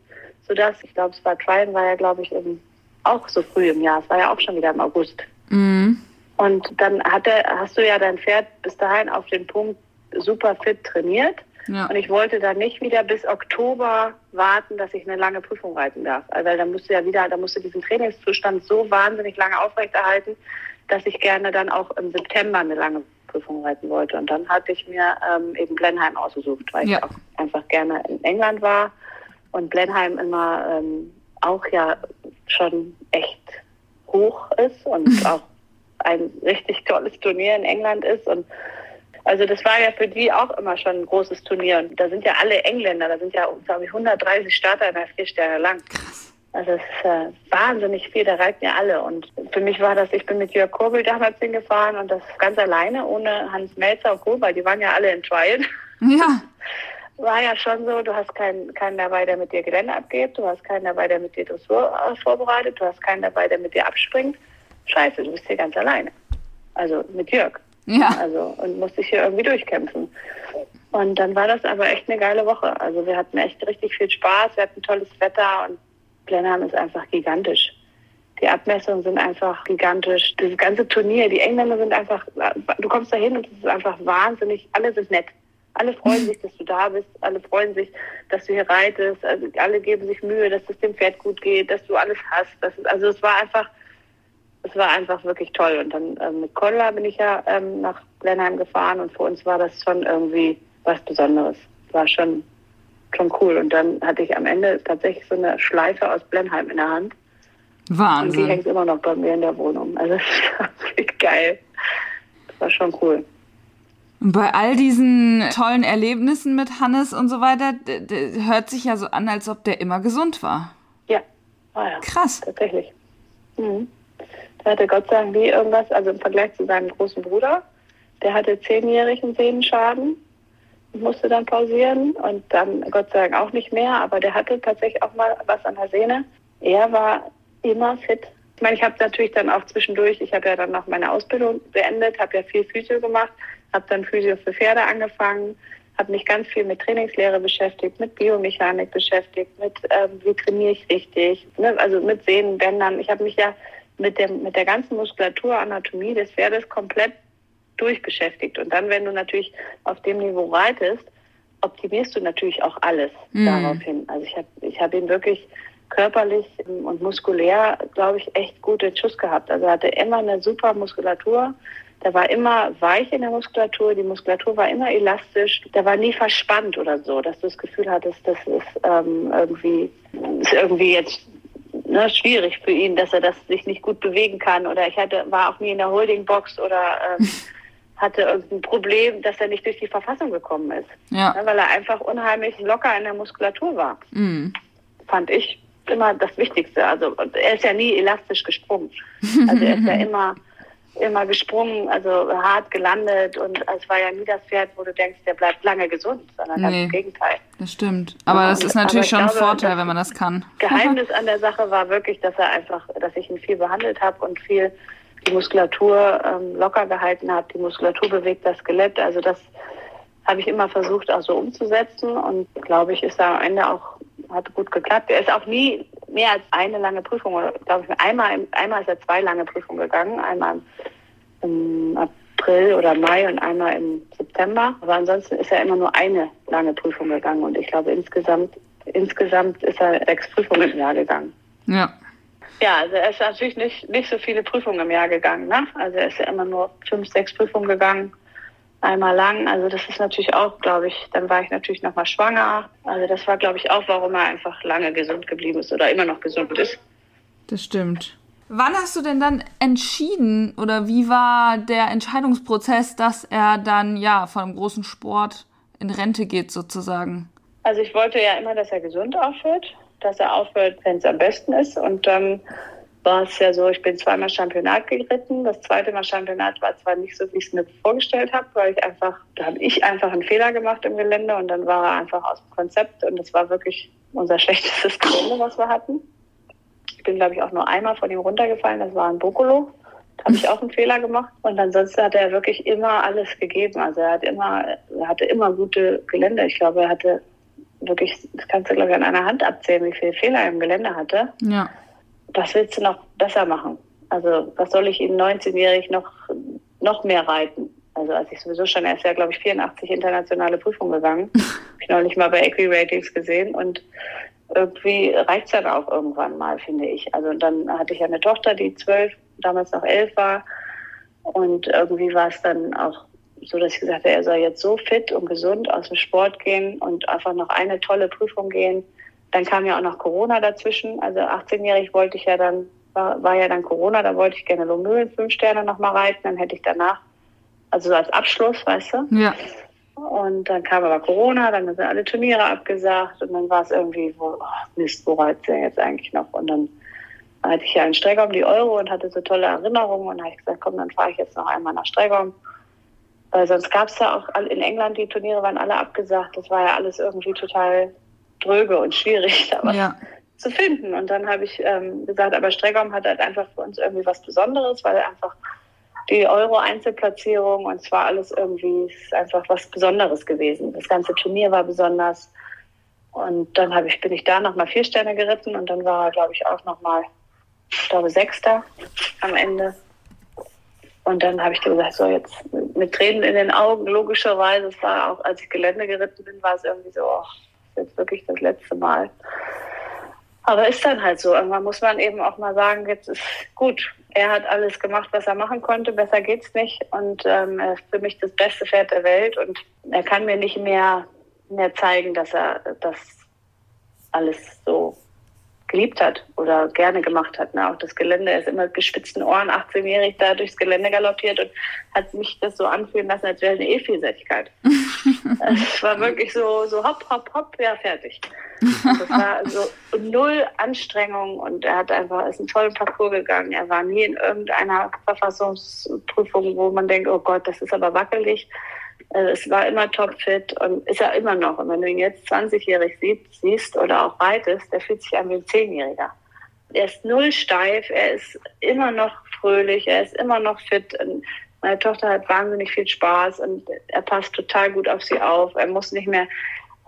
sodass, ich glaube, es war Tryon, war ja, glaube ich, im, auch so früh im Jahr. Es war ja auch schon wieder im August. Mhm. Und dann hat er, hast du ja dein Pferd bis dahin auf den Punkt super fit trainiert. Ja. Und ich wollte dann nicht wieder bis Oktober warten, dass ich eine lange Prüfung reiten darf. Also, weil dann musste ja wieder, da musste diesen Trainingszustand so wahnsinnig lange aufrechterhalten, dass ich gerne dann auch im September eine lange Prüfung reiten wollte. Und dann hatte ich mir ähm, eben Blenheim ausgesucht, weil ja. ich auch einfach gerne in England war und Blenheim immer ähm, auch ja schon echt hoch ist und auch ein richtig tolles Turnier in England ist und also das war ja für die auch immer schon ein großes Turnier und da sind ja alle Engländer, da sind ja glaube ich 130 Starter in der vier Sterne lang. Krass. Also es ist äh, wahnsinnig viel, da reiten ja alle. Und für mich war das, ich bin mit Jörg Kurbel damals hingefahren und das ganz alleine, ohne Hans Melzer und weil die waren ja alle in Trial. Ja. war ja schon so, du hast keinen, keinen dabei, der mit dir Gelände abgibt, du hast keinen dabei, der mit dir Dressur äh, vorbereitet, du hast keinen dabei, der mit dir abspringt. Scheiße, du bist hier ganz alleine. Also mit Jörg. Ja. Also und musste ich hier irgendwie durchkämpfen. Und dann war das aber echt eine geile Woche. Also wir hatten echt richtig viel Spaß, wir hatten tolles Wetter und Blenheim ist einfach gigantisch. Die Abmessungen sind einfach gigantisch. Das ganze Turnier, die Engländer sind einfach, du kommst da hin und es ist einfach wahnsinnig, alle sind nett. Alle freuen sich, dass du da bist. Alle freuen sich, dass du hier reitest. Also alle geben sich Mühe, dass es dem Pferd gut geht, dass du alles hast. Das ist, also es war einfach, es war einfach wirklich toll. Und dann ähm, mit Kolla bin ich ja ähm, nach Blenheim gefahren und für uns war das schon irgendwie was Besonderes. War schon, schon cool. Und dann hatte ich am Ende tatsächlich so eine Schleife aus Blenheim in der Hand. Wahnsinn. Und die hängt immer noch bei mir in der Wohnung. Also das ist geil. Das war schon cool. Und bei all diesen tollen Erlebnissen mit Hannes und so weiter, hört sich ja so an, als ob der immer gesund war. Ja, war ja. Krass. Tatsächlich. Mhm. Der hatte Gott sei Dank nie irgendwas, also im Vergleich zu seinem großen Bruder, der hatte zehnjährigen Sehnenschaden und musste dann pausieren und dann Gott sei Dank auch nicht mehr, aber der hatte tatsächlich auch mal was an der Sehne. er war immer fit. Ich meine, ich habe natürlich dann auch zwischendurch, ich habe ja dann noch meine Ausbildung beendet, habe ja viel Physio gemacht, habe dann Physio für Pferde angefangen, habe mich ganz viel mit Trainingslehre beschäftigt, mit Biomechanik beschäftigt, mit ähm, wie trainiere ich richtig, ne? also mit Sehnenbändern. Ich habe mich ja mit, dem, mit der ganzen Muskulatur, Anatomie des Pferdes komplett durchbeschäftigt. Und dann, wenn du natürlich auf dem Niveau reitest, optimierst du natürlich auch alles mm. daraufhin. Also ich habe ich hab ihn wirklich körperlich und muskulär, glaube ich, echt gute Schuss gehabt. Also er hatte immer eine super Muskulatur. Der war immer weich in der Muskulatur, die Muskulatur war immer elastisch, der war nie verspannt oder so, dass du das Gefühl hattest, das ist ähm, irgendwie, ist irgendwie jetzt ne, schwierig für ihn, dass er das sich nicht gut bewegen kann. Oder ich hatte, war auch nie in der Holdingbox oder ähm, hatte irgendein Problem, dass er nicht durch die Verfassung gekommen ist. Ja. Ne, weil er einfach unheimlich locker in der Muskulatur war. Mhm. Fand ich immer das Wichtigste. Also er ist ja nie elastisch gesprungen. Also er ist ja immer immer gesprungen, also hart gelandet und es war ja nie das Pferd, wo du denkst, der bleibt lange gesund, sondern ganz im Gegenteil. Das stimmt. Aber ja, das ist natürlich schon glaube, ein Vorteil, wenn man das kann. Geheimnis an der Sache war wirklich, dass er einfach, dass ich ihn viel behandelt habe und viel die Muskulatur ähm, locker gehalten habe. Die Muskulatur bewegt das Skelett. Also das habe ich immer versucht auch so umzusetzen und glaube ich, ist da am Ende auch hat gut geklappt. Er ist auch nie mehr als eine lange Prüfung, glaube ich, einmal, einmal ist er zwei lange Prüfungen gegangen, einmal im April oder Mai und einmal im September. Aber ansonsten ist er immer nur eine lange Prüfung gegangen und ich glaube insgesamt, insgesamt ist er sechs Prüfungen im Jahr gegangen. Ja. Ja, also er ist natürlich nicht, nicht so viele Prüfungen im Jahr gegangen. Ne? Also er ist ja immer nur fünf, sechs Prüfungen gegangen einmal lang. Also das ist natürlich auch, glaube ich, dann war ich natürlich nochmal schwanger. Also das war, glaube ich, auch, warum er einfach lange gesund geblieben ist oder immer noch gesund ist. Das stimmt. Wann hast du denn dann entschieden oder wie war der Entscheidungsprozess, dass er dann ja von einem großen Sport in Rente geht sozusagen? Also ich wollte ja immer, dass er gesund aufhört, dass er aufhört, wenn es am besten ist und dann war es ja so, ich bin zweimal Championat geritten. Das zweite Mal Championat war zwar nicht so, wie ich es mir vorgestellt habe, weil ich einfach, da habe ich einfach einen Fehler gemacht im Gelände und dann war er einfach aus dem Konzept und es war wirklich unser schlechtestes Gelände, was wir hatten. Ich bin, glaube ich, auch nur einmal von ihm runtergefallen, das war ein Bokolo. Da habe ich auch einen Fehler gemacht. Und ansonsten hat er wirklich immer alles gegeben. Also er hat immer, er hatte immer gute Gelände. Ich glaube, er hatte wirklich, das kannst du, glaube ich, an einer Hand abzählen, wie viele Fehler er im Gelände hatte. Ja was willst du noch besser machen? Also was soll ich ihn 19-jährig noch, noch mehr reiten? Also als ich sowieso schon, er ist ja, glaube ich, 84 internationale Prüfungen gegangen. Habe ich noch nicht mal bei Equi-Ratings gesehen. Und irgendwie reicht es dann auch irgendwann mal, finde ich. Also dann hatte ich eine Tochter, die zwölf, damals noch elf war. Und irgendwie war es dann auch so, dass ich gesagt habe, er soll jetzt so fit und gesund aus dem Sport gehen und einfach noch eine tolle Prüfung gehen dann kam ja auch noch Corona dazwischen. Also 18-jährig wollte ich ja dann, war, war, ja dann Corona, da wollte ich gerne Lomöhlen fünf Sterne nochmal reiten. Dann hätte ich danach, also so als Abschluss, weißt du? Ja. Und dann kam aber Corona, dann sind alle Turniere abgesagt und dann war es irgendwie, wo, oh Mist, wo reizt er jetzt eigentlich noch? Und dann hatte ich ja einen Strecke um die Euro und hatte so tolle Erinnerungen und habe ich gesagt, komm, dann fahre ich jetzt noch einmal nach Streckom. Weil sonst gab es ja auch in England, die Turniere waren alle abgesagt. Das war ja alles irgendwie total dröge und schwierig, da was ja. zu finden. Und dann habe ich ähm, gesagt, aber Streckbaum hat halt einfach für uns irgendwie was Besonderes, weil einfach die Euro-Einzelplatzierung und zwar alles irgendwie ist einfach was Besonderes gewesen. Das ganze Turnier war besonders. Und dann habe ich, bin ich da nochmal vier Sterne geritten und dann war er, glaube ich, auch nochmal, ich glaube, Sechster am Ende. Und dann habe ich gesagt, so jetzt mit Tränen in den Augen, logischerweise, es war auch, als ich Gelände geritten bin, war es irgendwie so, oh, jetzt wirklich das letzte Mal. Aber ist dann halt so. Irgendwann muss man eben auch mal sagen, jetzt ist gut. Er hat alles gemacht, was er machen konnte. Besser geht's nicht. Und ähm, er ist für mich das beste Pferd der Welt. Und er kann mir nicht mehr, mehr zeigen, dass er das alles so geliebt hat oder gerne gemacht hat. Ne? Auch das Gelände, er ist immer mit gespitzten Ohren, 18-jährig, da durchs Gelände galoppiert und hat mich das so anfühlen lassen, als wäre eine E-Vielseitigkeit. es war wirklich so, so hopp, hopp, hopp, ja, fertig. Das war so null Anstrengung und er hat einfach, ist einen tollen Parcours gegangen. Er war nie in irgendeiner Verfassungsprüfung, wo man denkt, oh Gott, das ist aber wackelig. Also es war immer topfit und ist er immer noch. Und wenn du ihn jetzt 20-jährig siehst, oder auch reitest, der fühlt sich an wie ein Zehnjähriger. er ist null steif, er ist immer noch fröhlich, er ist immer noch fit. Und meine Tochter hat wahnsinnig viel Spaß und er passt total gut auf sie auf. Er muss nicht mehr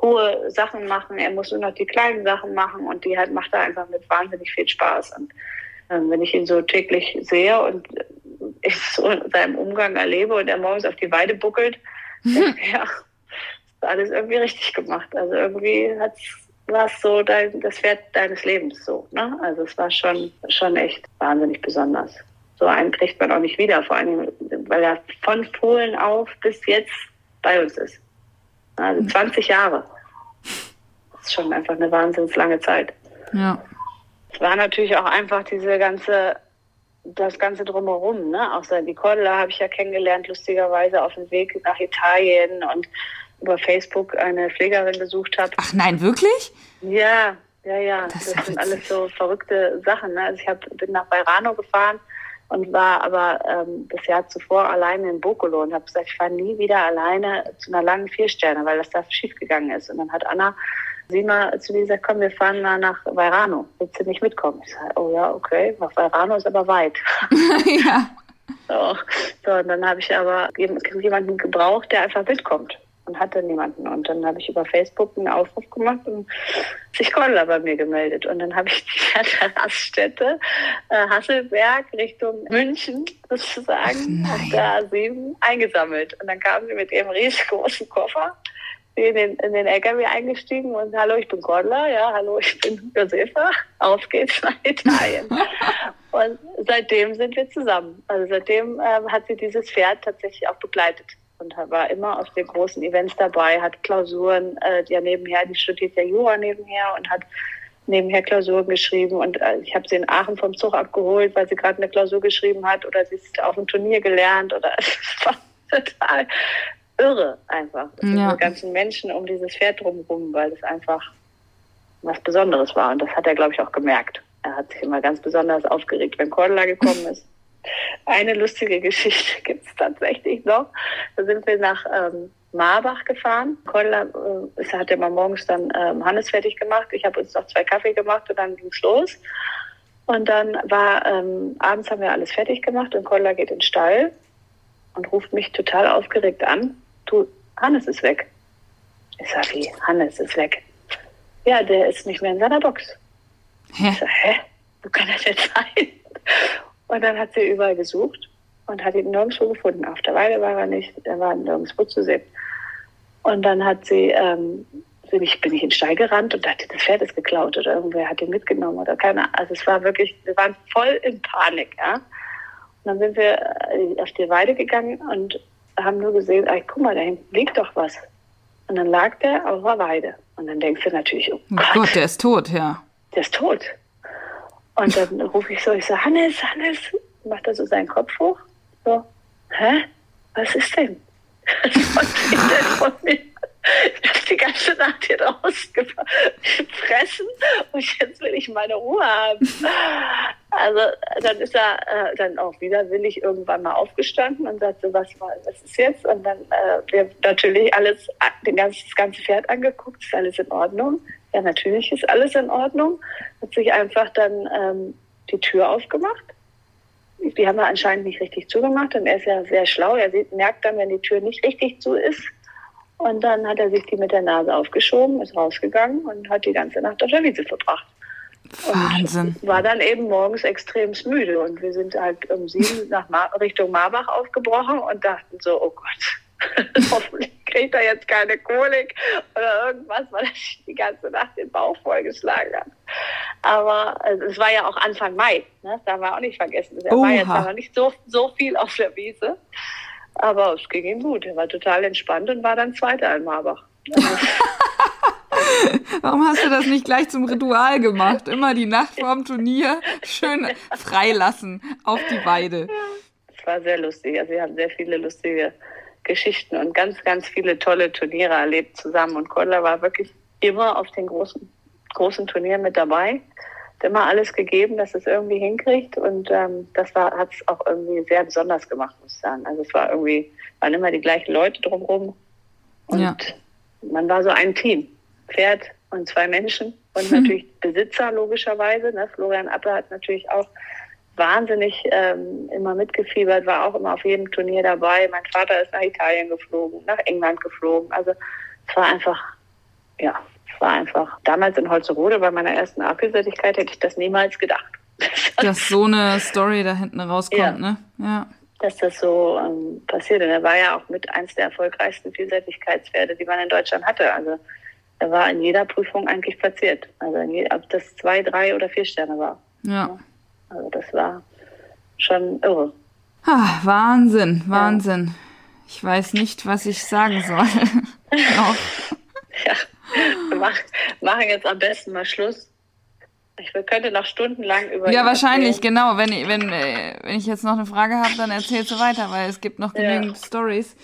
hohe Sachen machen, er muss nur noch die kleinen Sachen machen und die halt macht er einfach mit wahnsinnig viel Spaß. Und ähm, wenn ich ihn so täglich sehe und ich so in seinem Umgang erlebe und er morgens auf die Weide buckelt. ja, alles irgendwie richtig gemacht. Also irgendwie war es so dein, das Pferd deines Lebens so. Ne? Also es war schon, schon echt wahnsinnig besonders. So einen kriegt man auch nicht wieder, vor allem, weil er von Polen auf bis jetzt bei uns ist. Also 20 mhm. Jahre. Das ist schon einfach eine wahnsinnig lange Zeit. Ja. Es war natürlich auch einfach diese ganze, das ganze drumherum, ne? Auch die Cordula habe ich ja kennengelernt, lustigerweise auf dem Weg nach Italien und über Facebook eine Pflegerin besucht habe. Ach nein, wirklich? Ja, ja, ja. Das, das sind alles so verrückte Sachen. Ne? Also ich hab, bin nach Bairano gefahren und war aber ähm, das Jahr zuvor alleine in Bokolo und habe gesagt, ich fahre nie wieder alleine zu einer langen Viersterne, weil das da schiefgegangen ist. Und dann hat Anna sie mal zu mir gesagt, komm, wir fahren mal nach Vairano. Willst du nicht mitkommen? Ich sage, oh ja, okay, nach Vairano ist aber weit. ja. So, so, und dann habe ich aber jemanden gebraucht, der einfach mitkommt und hatte niemanden. Und dann habe ich über Facebook einen Aufruf gemacht und sich Cordula bei mir gemeldet. Und dann habe ich die Raststätte äh, Hasselberg Richtung München sozusagen der A7 eingesammelt. Und dann kam sie mit ihrem riesengroßen Koffer in den, in den LKW eingestiegen und hallo, ich bin Cordula, ja, hallo, ich bin Josefa, auf geht's nach Italien. und seitdem sind wir zusammen. Also seitdem ähm, hat sie dieses Pferd tatsächlich auch begleitet und war immer auf den großen Events dabei, hat Klausuren, äh, ja nebenher, die studiert ja Jura nebenher und hat nebenher Klausuren geschrieben und äh, ich habe sie in Aachen vom Zug abgeholt, weil sie gerade eine Klausur geschrieben hat oder sie ist auf dem Turnier gelernt oder es war total irre einfach. Ja. Die ganzen Menschen um dieses Pferd drumherum, weil es einfach was Besonderes war und das hat er glaube ich auch gemerkt. Er hat sich immer ganz besonders aufgeregt, wenn Cordula gekommen ist. Eine lustige Geschichte gibt es tatsächlich noch. Da sind wir nach ähm, Marbach gefahren. Cordula äh, hat ja mal morgens dann ähm, Hannes fertig gemacht. Ich habe uns noch zwei Kaffee gemacht und dann ging's los. Und dann war, ähm, abends haben wir alles fertig gemacht und Cordula geht in den Stall und ruft mich total aufgeregt an. Du, Hannes ist weg. Ich sag, wie, Hannes ist weg? Ja, der ist nicht mehr in seiner Box. Hä? Ich sag, hä? Wo kann das jetzt sein? Und dann hat sie überall gesucht und hat ihn nirgendwo gefunden. Auf der Weide war er nicht, er war nirgendwo zu sehen. Und dann hat sie, ähm, bin ich, bin ich in den Stall gerannt und dachte, das Pferd ist geklaut oder irgendwer hat ihn mitgenommen oder keine Also es war wirklich, wir waren voll in Panik, ja. Und dann sind wir äh, auf die Weide gegangen und haben nur gesehen, ey, guck mal, da hinten liegt doch was. Und dann lag der auf der Weide. Und dann denkst du natürlich, oh Gott, Gott der ist tot, ja. Der ist tot. Und dann rufe ich so, ich so, Hannes, Hannes, macht er so seinen Kopf hoch. So, hä? Was ist denn? Was ist denn von mir? Die ganze Nacht hier draußen gefressen und jetzt will ich meine Ruhe haben. Also dann ist er äh, dann auch widerwillig irgendwann mal aufgestanden und sagte, was was ist jetzt? Und dann äh, wir natürlich alles, den ganzen, das ganze Pferd angeguckt, ist alles in Ordnung? Ja, natürlich ist alles in Ordnung. Hat sich einfach dann ähm, die Tür aufgemacht. Die haben wir anscheinend nicht richtig zugemacht und er ist ja sehr schlau. Er merkt dann, wenn die Tür nicht richtig zu ist. Und dann hat er sich die mit der Nase aufgeschoben, ist rausgegangen und hat die ganze Nacht auf der Wiese verbracht. Wahnsinn. Und war dann eben morgens extrem müde und wir sind halt um sieben nach Mar Richtung Marbach aufgebrochen und dachten so, oh Gott, hoffentlich kriegt er jetzt keine Kolik oder irgendwas, weil er sich die ganze Nacht den Bauch vollgeschlagen hat. Aber also, es war ja auch Anfang Mai, ne? das darf man auch nicht vergessen. Er Oha. war jetzt noch nicht so, so viel auf der Wiese, aber es ging ihm gut. Er war total entspannt und war dann Zweiter in Marbach. Warum hast du das nicht gleich zum Ritual gemacht? Immer die Nacht vorm Turnier schön freilassen auf die Weide. Es war sehr lustig. Also wir haben sehr viele lustige Geschichten und ganz, ganz viele tolle Turniere erlebt zusammen. Und Kodler war wirklich immer auf den großen, großen Turnieren mit dabei. Hat immer alles gegeben, dass es irgendwie hinkriegt. Und ähm, das hat es auch irgendwie sehr besonders gemacht, muss ich sagen. Also es war irgendwie, waren immer die gleichen Leute drumherum. Und ja. man war so ein Team. Pferd und zwei Menschen. und mhm. natürlich Besitzer logischerweise. Ne? Florian Appel hat natürlich auch wahnsinnig ähm, immer mitgefiebert, war auch immer auf jedem Turnier dabei. Mein Vater ist nach Italien geflogen, nach England geflogen. Also es war einfach, ja, war einfach. Damals in Holzerode bei meiner ersten AP-Sättigkeit hätte ich das niemals gedacht. Dass so eine Story da hinten rauskommt, ja. ne? Ja. Dass das so ähm, passiert. Und er war ja auch mit eins der erfolgreichsten Vielseitigkeitspferde, die man in Deutschland hatte. Also er war in jeder Prüfung eigentlich platziert. Also je, ob das zwei, drei oder vier Sterne war. Ja. Also das war schon irre. Ah, Wahnsinn, Wahnsinn. Ja. Ich weiß nicht, was ich sagen soll. ja, wir machen jetzt am besten mal Schluss. Ich könnte noch stundenlang über. Ja, wahrscheinlich, erzählen. genau. Wenn, wenn, äh, wenn ich jetzt noch eine Frage habe, dann erzählst du weiter, weil es gibt noch genügend ja. Stories.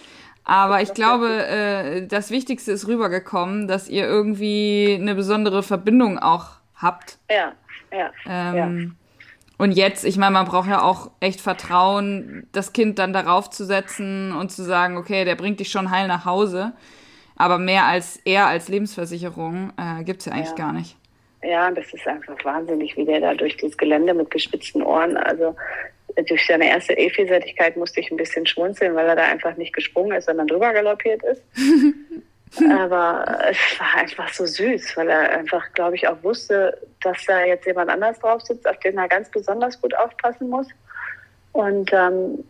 Aber ich glaube, äh, das Wichtigste ist rübergekommen, dass ihr irgendwie eine besondere Verbindung auch habt. Ja, ja. Ähm, ja. Und jetzt, ich meine, man braucht ja auch echt Vertrauen, das Kind dann darauf zu setzen und zu sagen, okay, der bringt dich schon heil nach Hause. Aber mehr als er als Lebensversicherung äh, gibt's ja eigentlich ja. gar nicht. Ja, das ist einfach wahnsinnig, wie der da durch dieses Gelände mit gespitzten Ohren, also durch seine erste E-Vielseitigkeit musste ich ein bisschen schmunzeln, weil er da einfach nicht gesprungen ist, sondern drüber galoppiert ist. Aber es war einfach so süß, weil er einfach, glaube ich, auch wusste, dass da jetzt jemand anders drauf sitzt, auf den er ganz besonders gut aufpassen muss. Und ähm,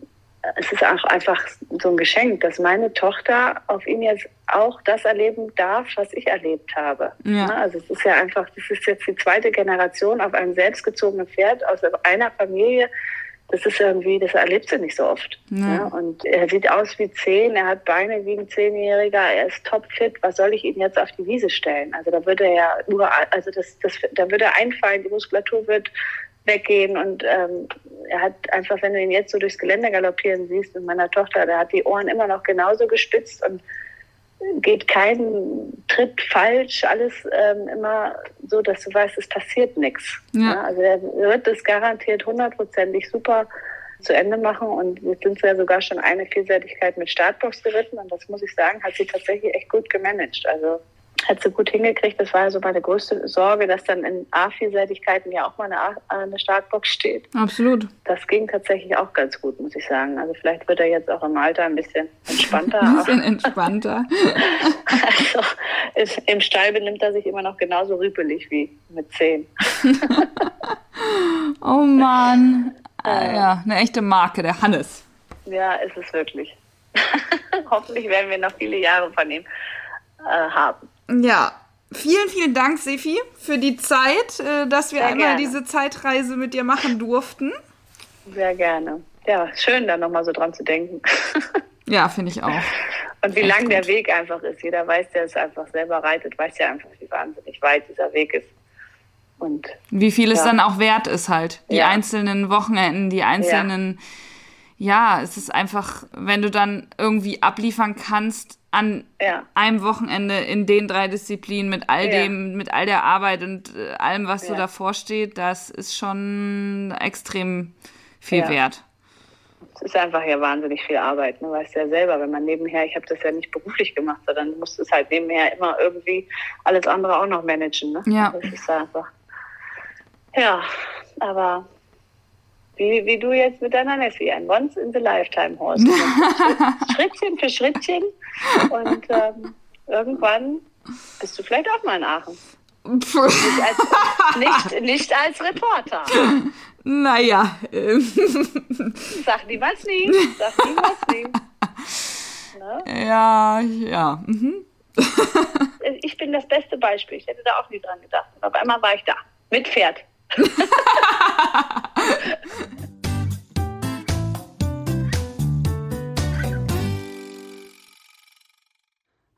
es ist auch einfach so ein Geschenk, dass meine Tochter auf ihn jetzt auch das erleben darf, was ich erlebt habe. Ja. Ne? Also es ist ja einfach, das ist jetzt die zweite Generation auf einem selbstgezogenen Pferd aus einer Familie. Das ist irgendwie, das erlebt sie nicht so oft. Ja. Ne? Und er sieht aus wie zehn, er hat Beine wie ein Zehnjähriger, er ist topfit. Was soll ich ihn jetzt auf die Wiese stellen? Also da würde er ja nur, also das, das, da würde er einfallen, die Muskulatur wird weggehen. Und ähm, er hat einfach, wenn du ihn jetzt so durchs Gelände galoppieren siehst mit meiner Tochter, der hat die Ohren immer noch genauso gespitzt und geht kein Tritt falsch, alles ähm, immer so, dass du weißt, es passiert nichts. Ja. Ja, also er wird das garantiert hundertprozentig super zu Ende machen und jetzt sind sie ja sogar schon eine Vielseitigkeit mit Startbox geritten und das muss ich sagen, hat sie tatsächlich echt gut gemanagt. Also hat sie gut hingekriegt. Das war ja so meine größte Sorge, dass dann in A-Vielseitigkeiten ja auch mal eine, eine Startbox steht. Absolut. Das ging tatsächlich auch ganz gut, muss ich sagen. Also vielleicht wird er jetzt auch im Alter ein bisschen entspannter. ein bisschen entspannter. also ist, im Stall benimmt er sich immer noch genauso rüpelig wie mit zehn. oh Mann. Äh, ja, eine echte Marke, der Hannes. Ja, ist es wirklich. Hoffentlich werden wir noch viele Jahre von ihm äh, haben. Ja, vielen, vielen Dank, Sefi, für die Zeit, äh, dass wir Sehr einmal gerne. diese Zeitreise mit dir machen durften. Sehr gerne. Ja, schön, da nochmal so dran zu denken. ja, finde ich auch. Und wie lang der Weg einfach ist. Jeder weiß, der es einfach selber reitet, weiß ja einfach, wie wahnsinnig weit dieser Weg ist. Und wie viel ja. es dann auch wert ist halt. Die ja. einzelnen Wochenenden, die einzelnen, ja. ja, es ist einfach, wenn du dann irgendwie abliefern kannst, an ja. einem Wochenende in den drei Disziplinen mit all dem, ja. mit all der Arbeit und äh, allem, was so davor steht, das ist schon extrem viel wert. Es ist einfach ja wahnsinnig viel Arbeit, ne? weißt du ja selber, wenn man nebenher, ich habe das ja nicht beruflich gemacht, sondern musst es halt nebenher immer irgendwie alles andere auch noch managen. Ne? Ja. Das ist einfach. Ja, aber wie, wie du jetzt mit deiner Nessie, ein Once in the Lifetime Horse. Schrittchen für Schrittchen und ähm, irgendwann bist du vielleicht auch mal in Aachen. nicht, als, nicht, nicht als Reporter. Naja. Ähm. Sag niemals nie. Sag niemals nie. Ne? Ja, ja. Mhm. Ich bin das beste Beispiel. Ich hätte da auch nie dran gedacht. Und auf einmal war ich da. Mit Pferd.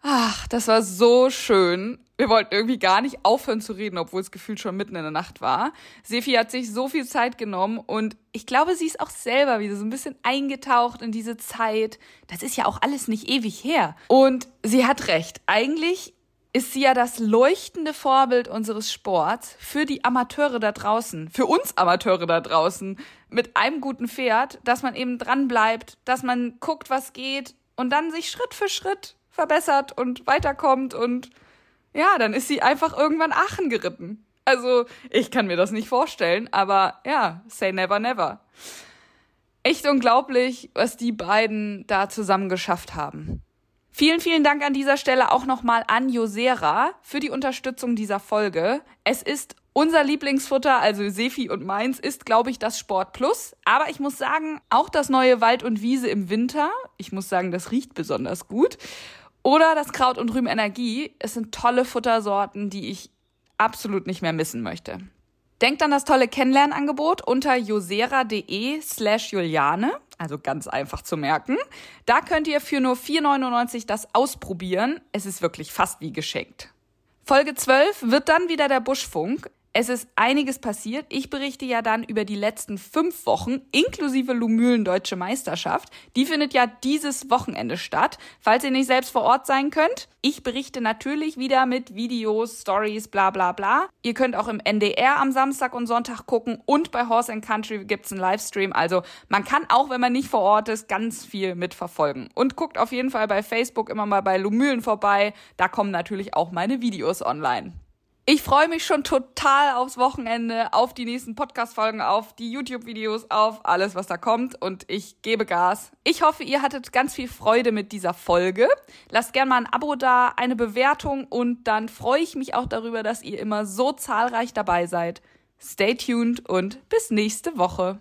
Ach, das war so schön. Wir wollten irgendwie gar nicht aufhören zu reden, obwohl es gefühlt schon mitten in der Nacht war. Sefi hat sich so viel Zeit genommen und ich glaube, sie ist auch selber wieder so ein bisschen eingetaucht in diese Zeit. Das ist ja auch alles nicht ewig her. Und sie hat recht. Eigentlich ist sie ja das leuchtende Vorbild unseres Sports für die Amateure da draußen, für uns Amateure da draußen, mit einem guten Pferd, dass man eben dran bleibt, dass man guckt, was geht und dann sich Schritt für Schritt verbessert und weiterkommt und ja, dann ist sie einfach irgendwann Aachen geritten. Also, ich kann mir das nicht vorstellen, aber ja, say never never. Echt unglaublich, was die beiden da zusammen geschafft haben. Vielen, vielen Dank an dieser Stelle auch nochmal an Josera für die Unterstützung dieser Folge. Es ist unser Lieblingsfutter, also Sefi und meins, ist, glaube ich, das Sport Plus. Aber ich muss sagen, auch das neue Wald und Wiese im Winter, ich muss sagen, das riecht besonders gut. Oder das Kraut und Rüben Energie, es sind tolle Futtersorten, die ich absolut nicht mehr missen möchte. Denkt an das tolle Kennenlernangebot unter josera.de slash Juliane, also ganz einfach zu merken. Da könnt ihr für nur 4,99 das ausprobieren. Es ist wirklich fast wie geschenkt. Folge 12 wird dann wieder der Buschfunk. Es ist einiges passiert. Ich berichte ja dann über die letzten fünf Wochen inklusive Lumülen Deutsche Meisterschaft. Die findet ja dieses Wochenende statt. Falls ihr nicht selbst vor Ort sein könnt, ich berichte natürlich wieder mit Videos, Stories, bla bla bla. Ihr könnt auch im NDR am Samstag und Sonntag gucken und bei Horse and Country gibt's einen Livestream. Also man kann auch, wenn man nicht vor Ort ist, ganz viel mitverfolgen. Und guckt auf jeden Fall bei Facebook immer mal bei Lumülen vorbei. Da kommen natürlich auch meine Videos online. Ich freue mich schon total aufs Wochenende, auf die nächsten Podcast-Folgen, auf die YouTube-Videos, auf alles, was da kommt und ich gebe Gas. Ich hoffe, ihr hattet ganz viel Freude mit dieser Folge. Lasst gerne mal ein Abo da, eine Bewertung und dann freue ich mich auch darüber, dass ihr immer so zahlreich dabei seid. Stay tuned und bis nächste Woche.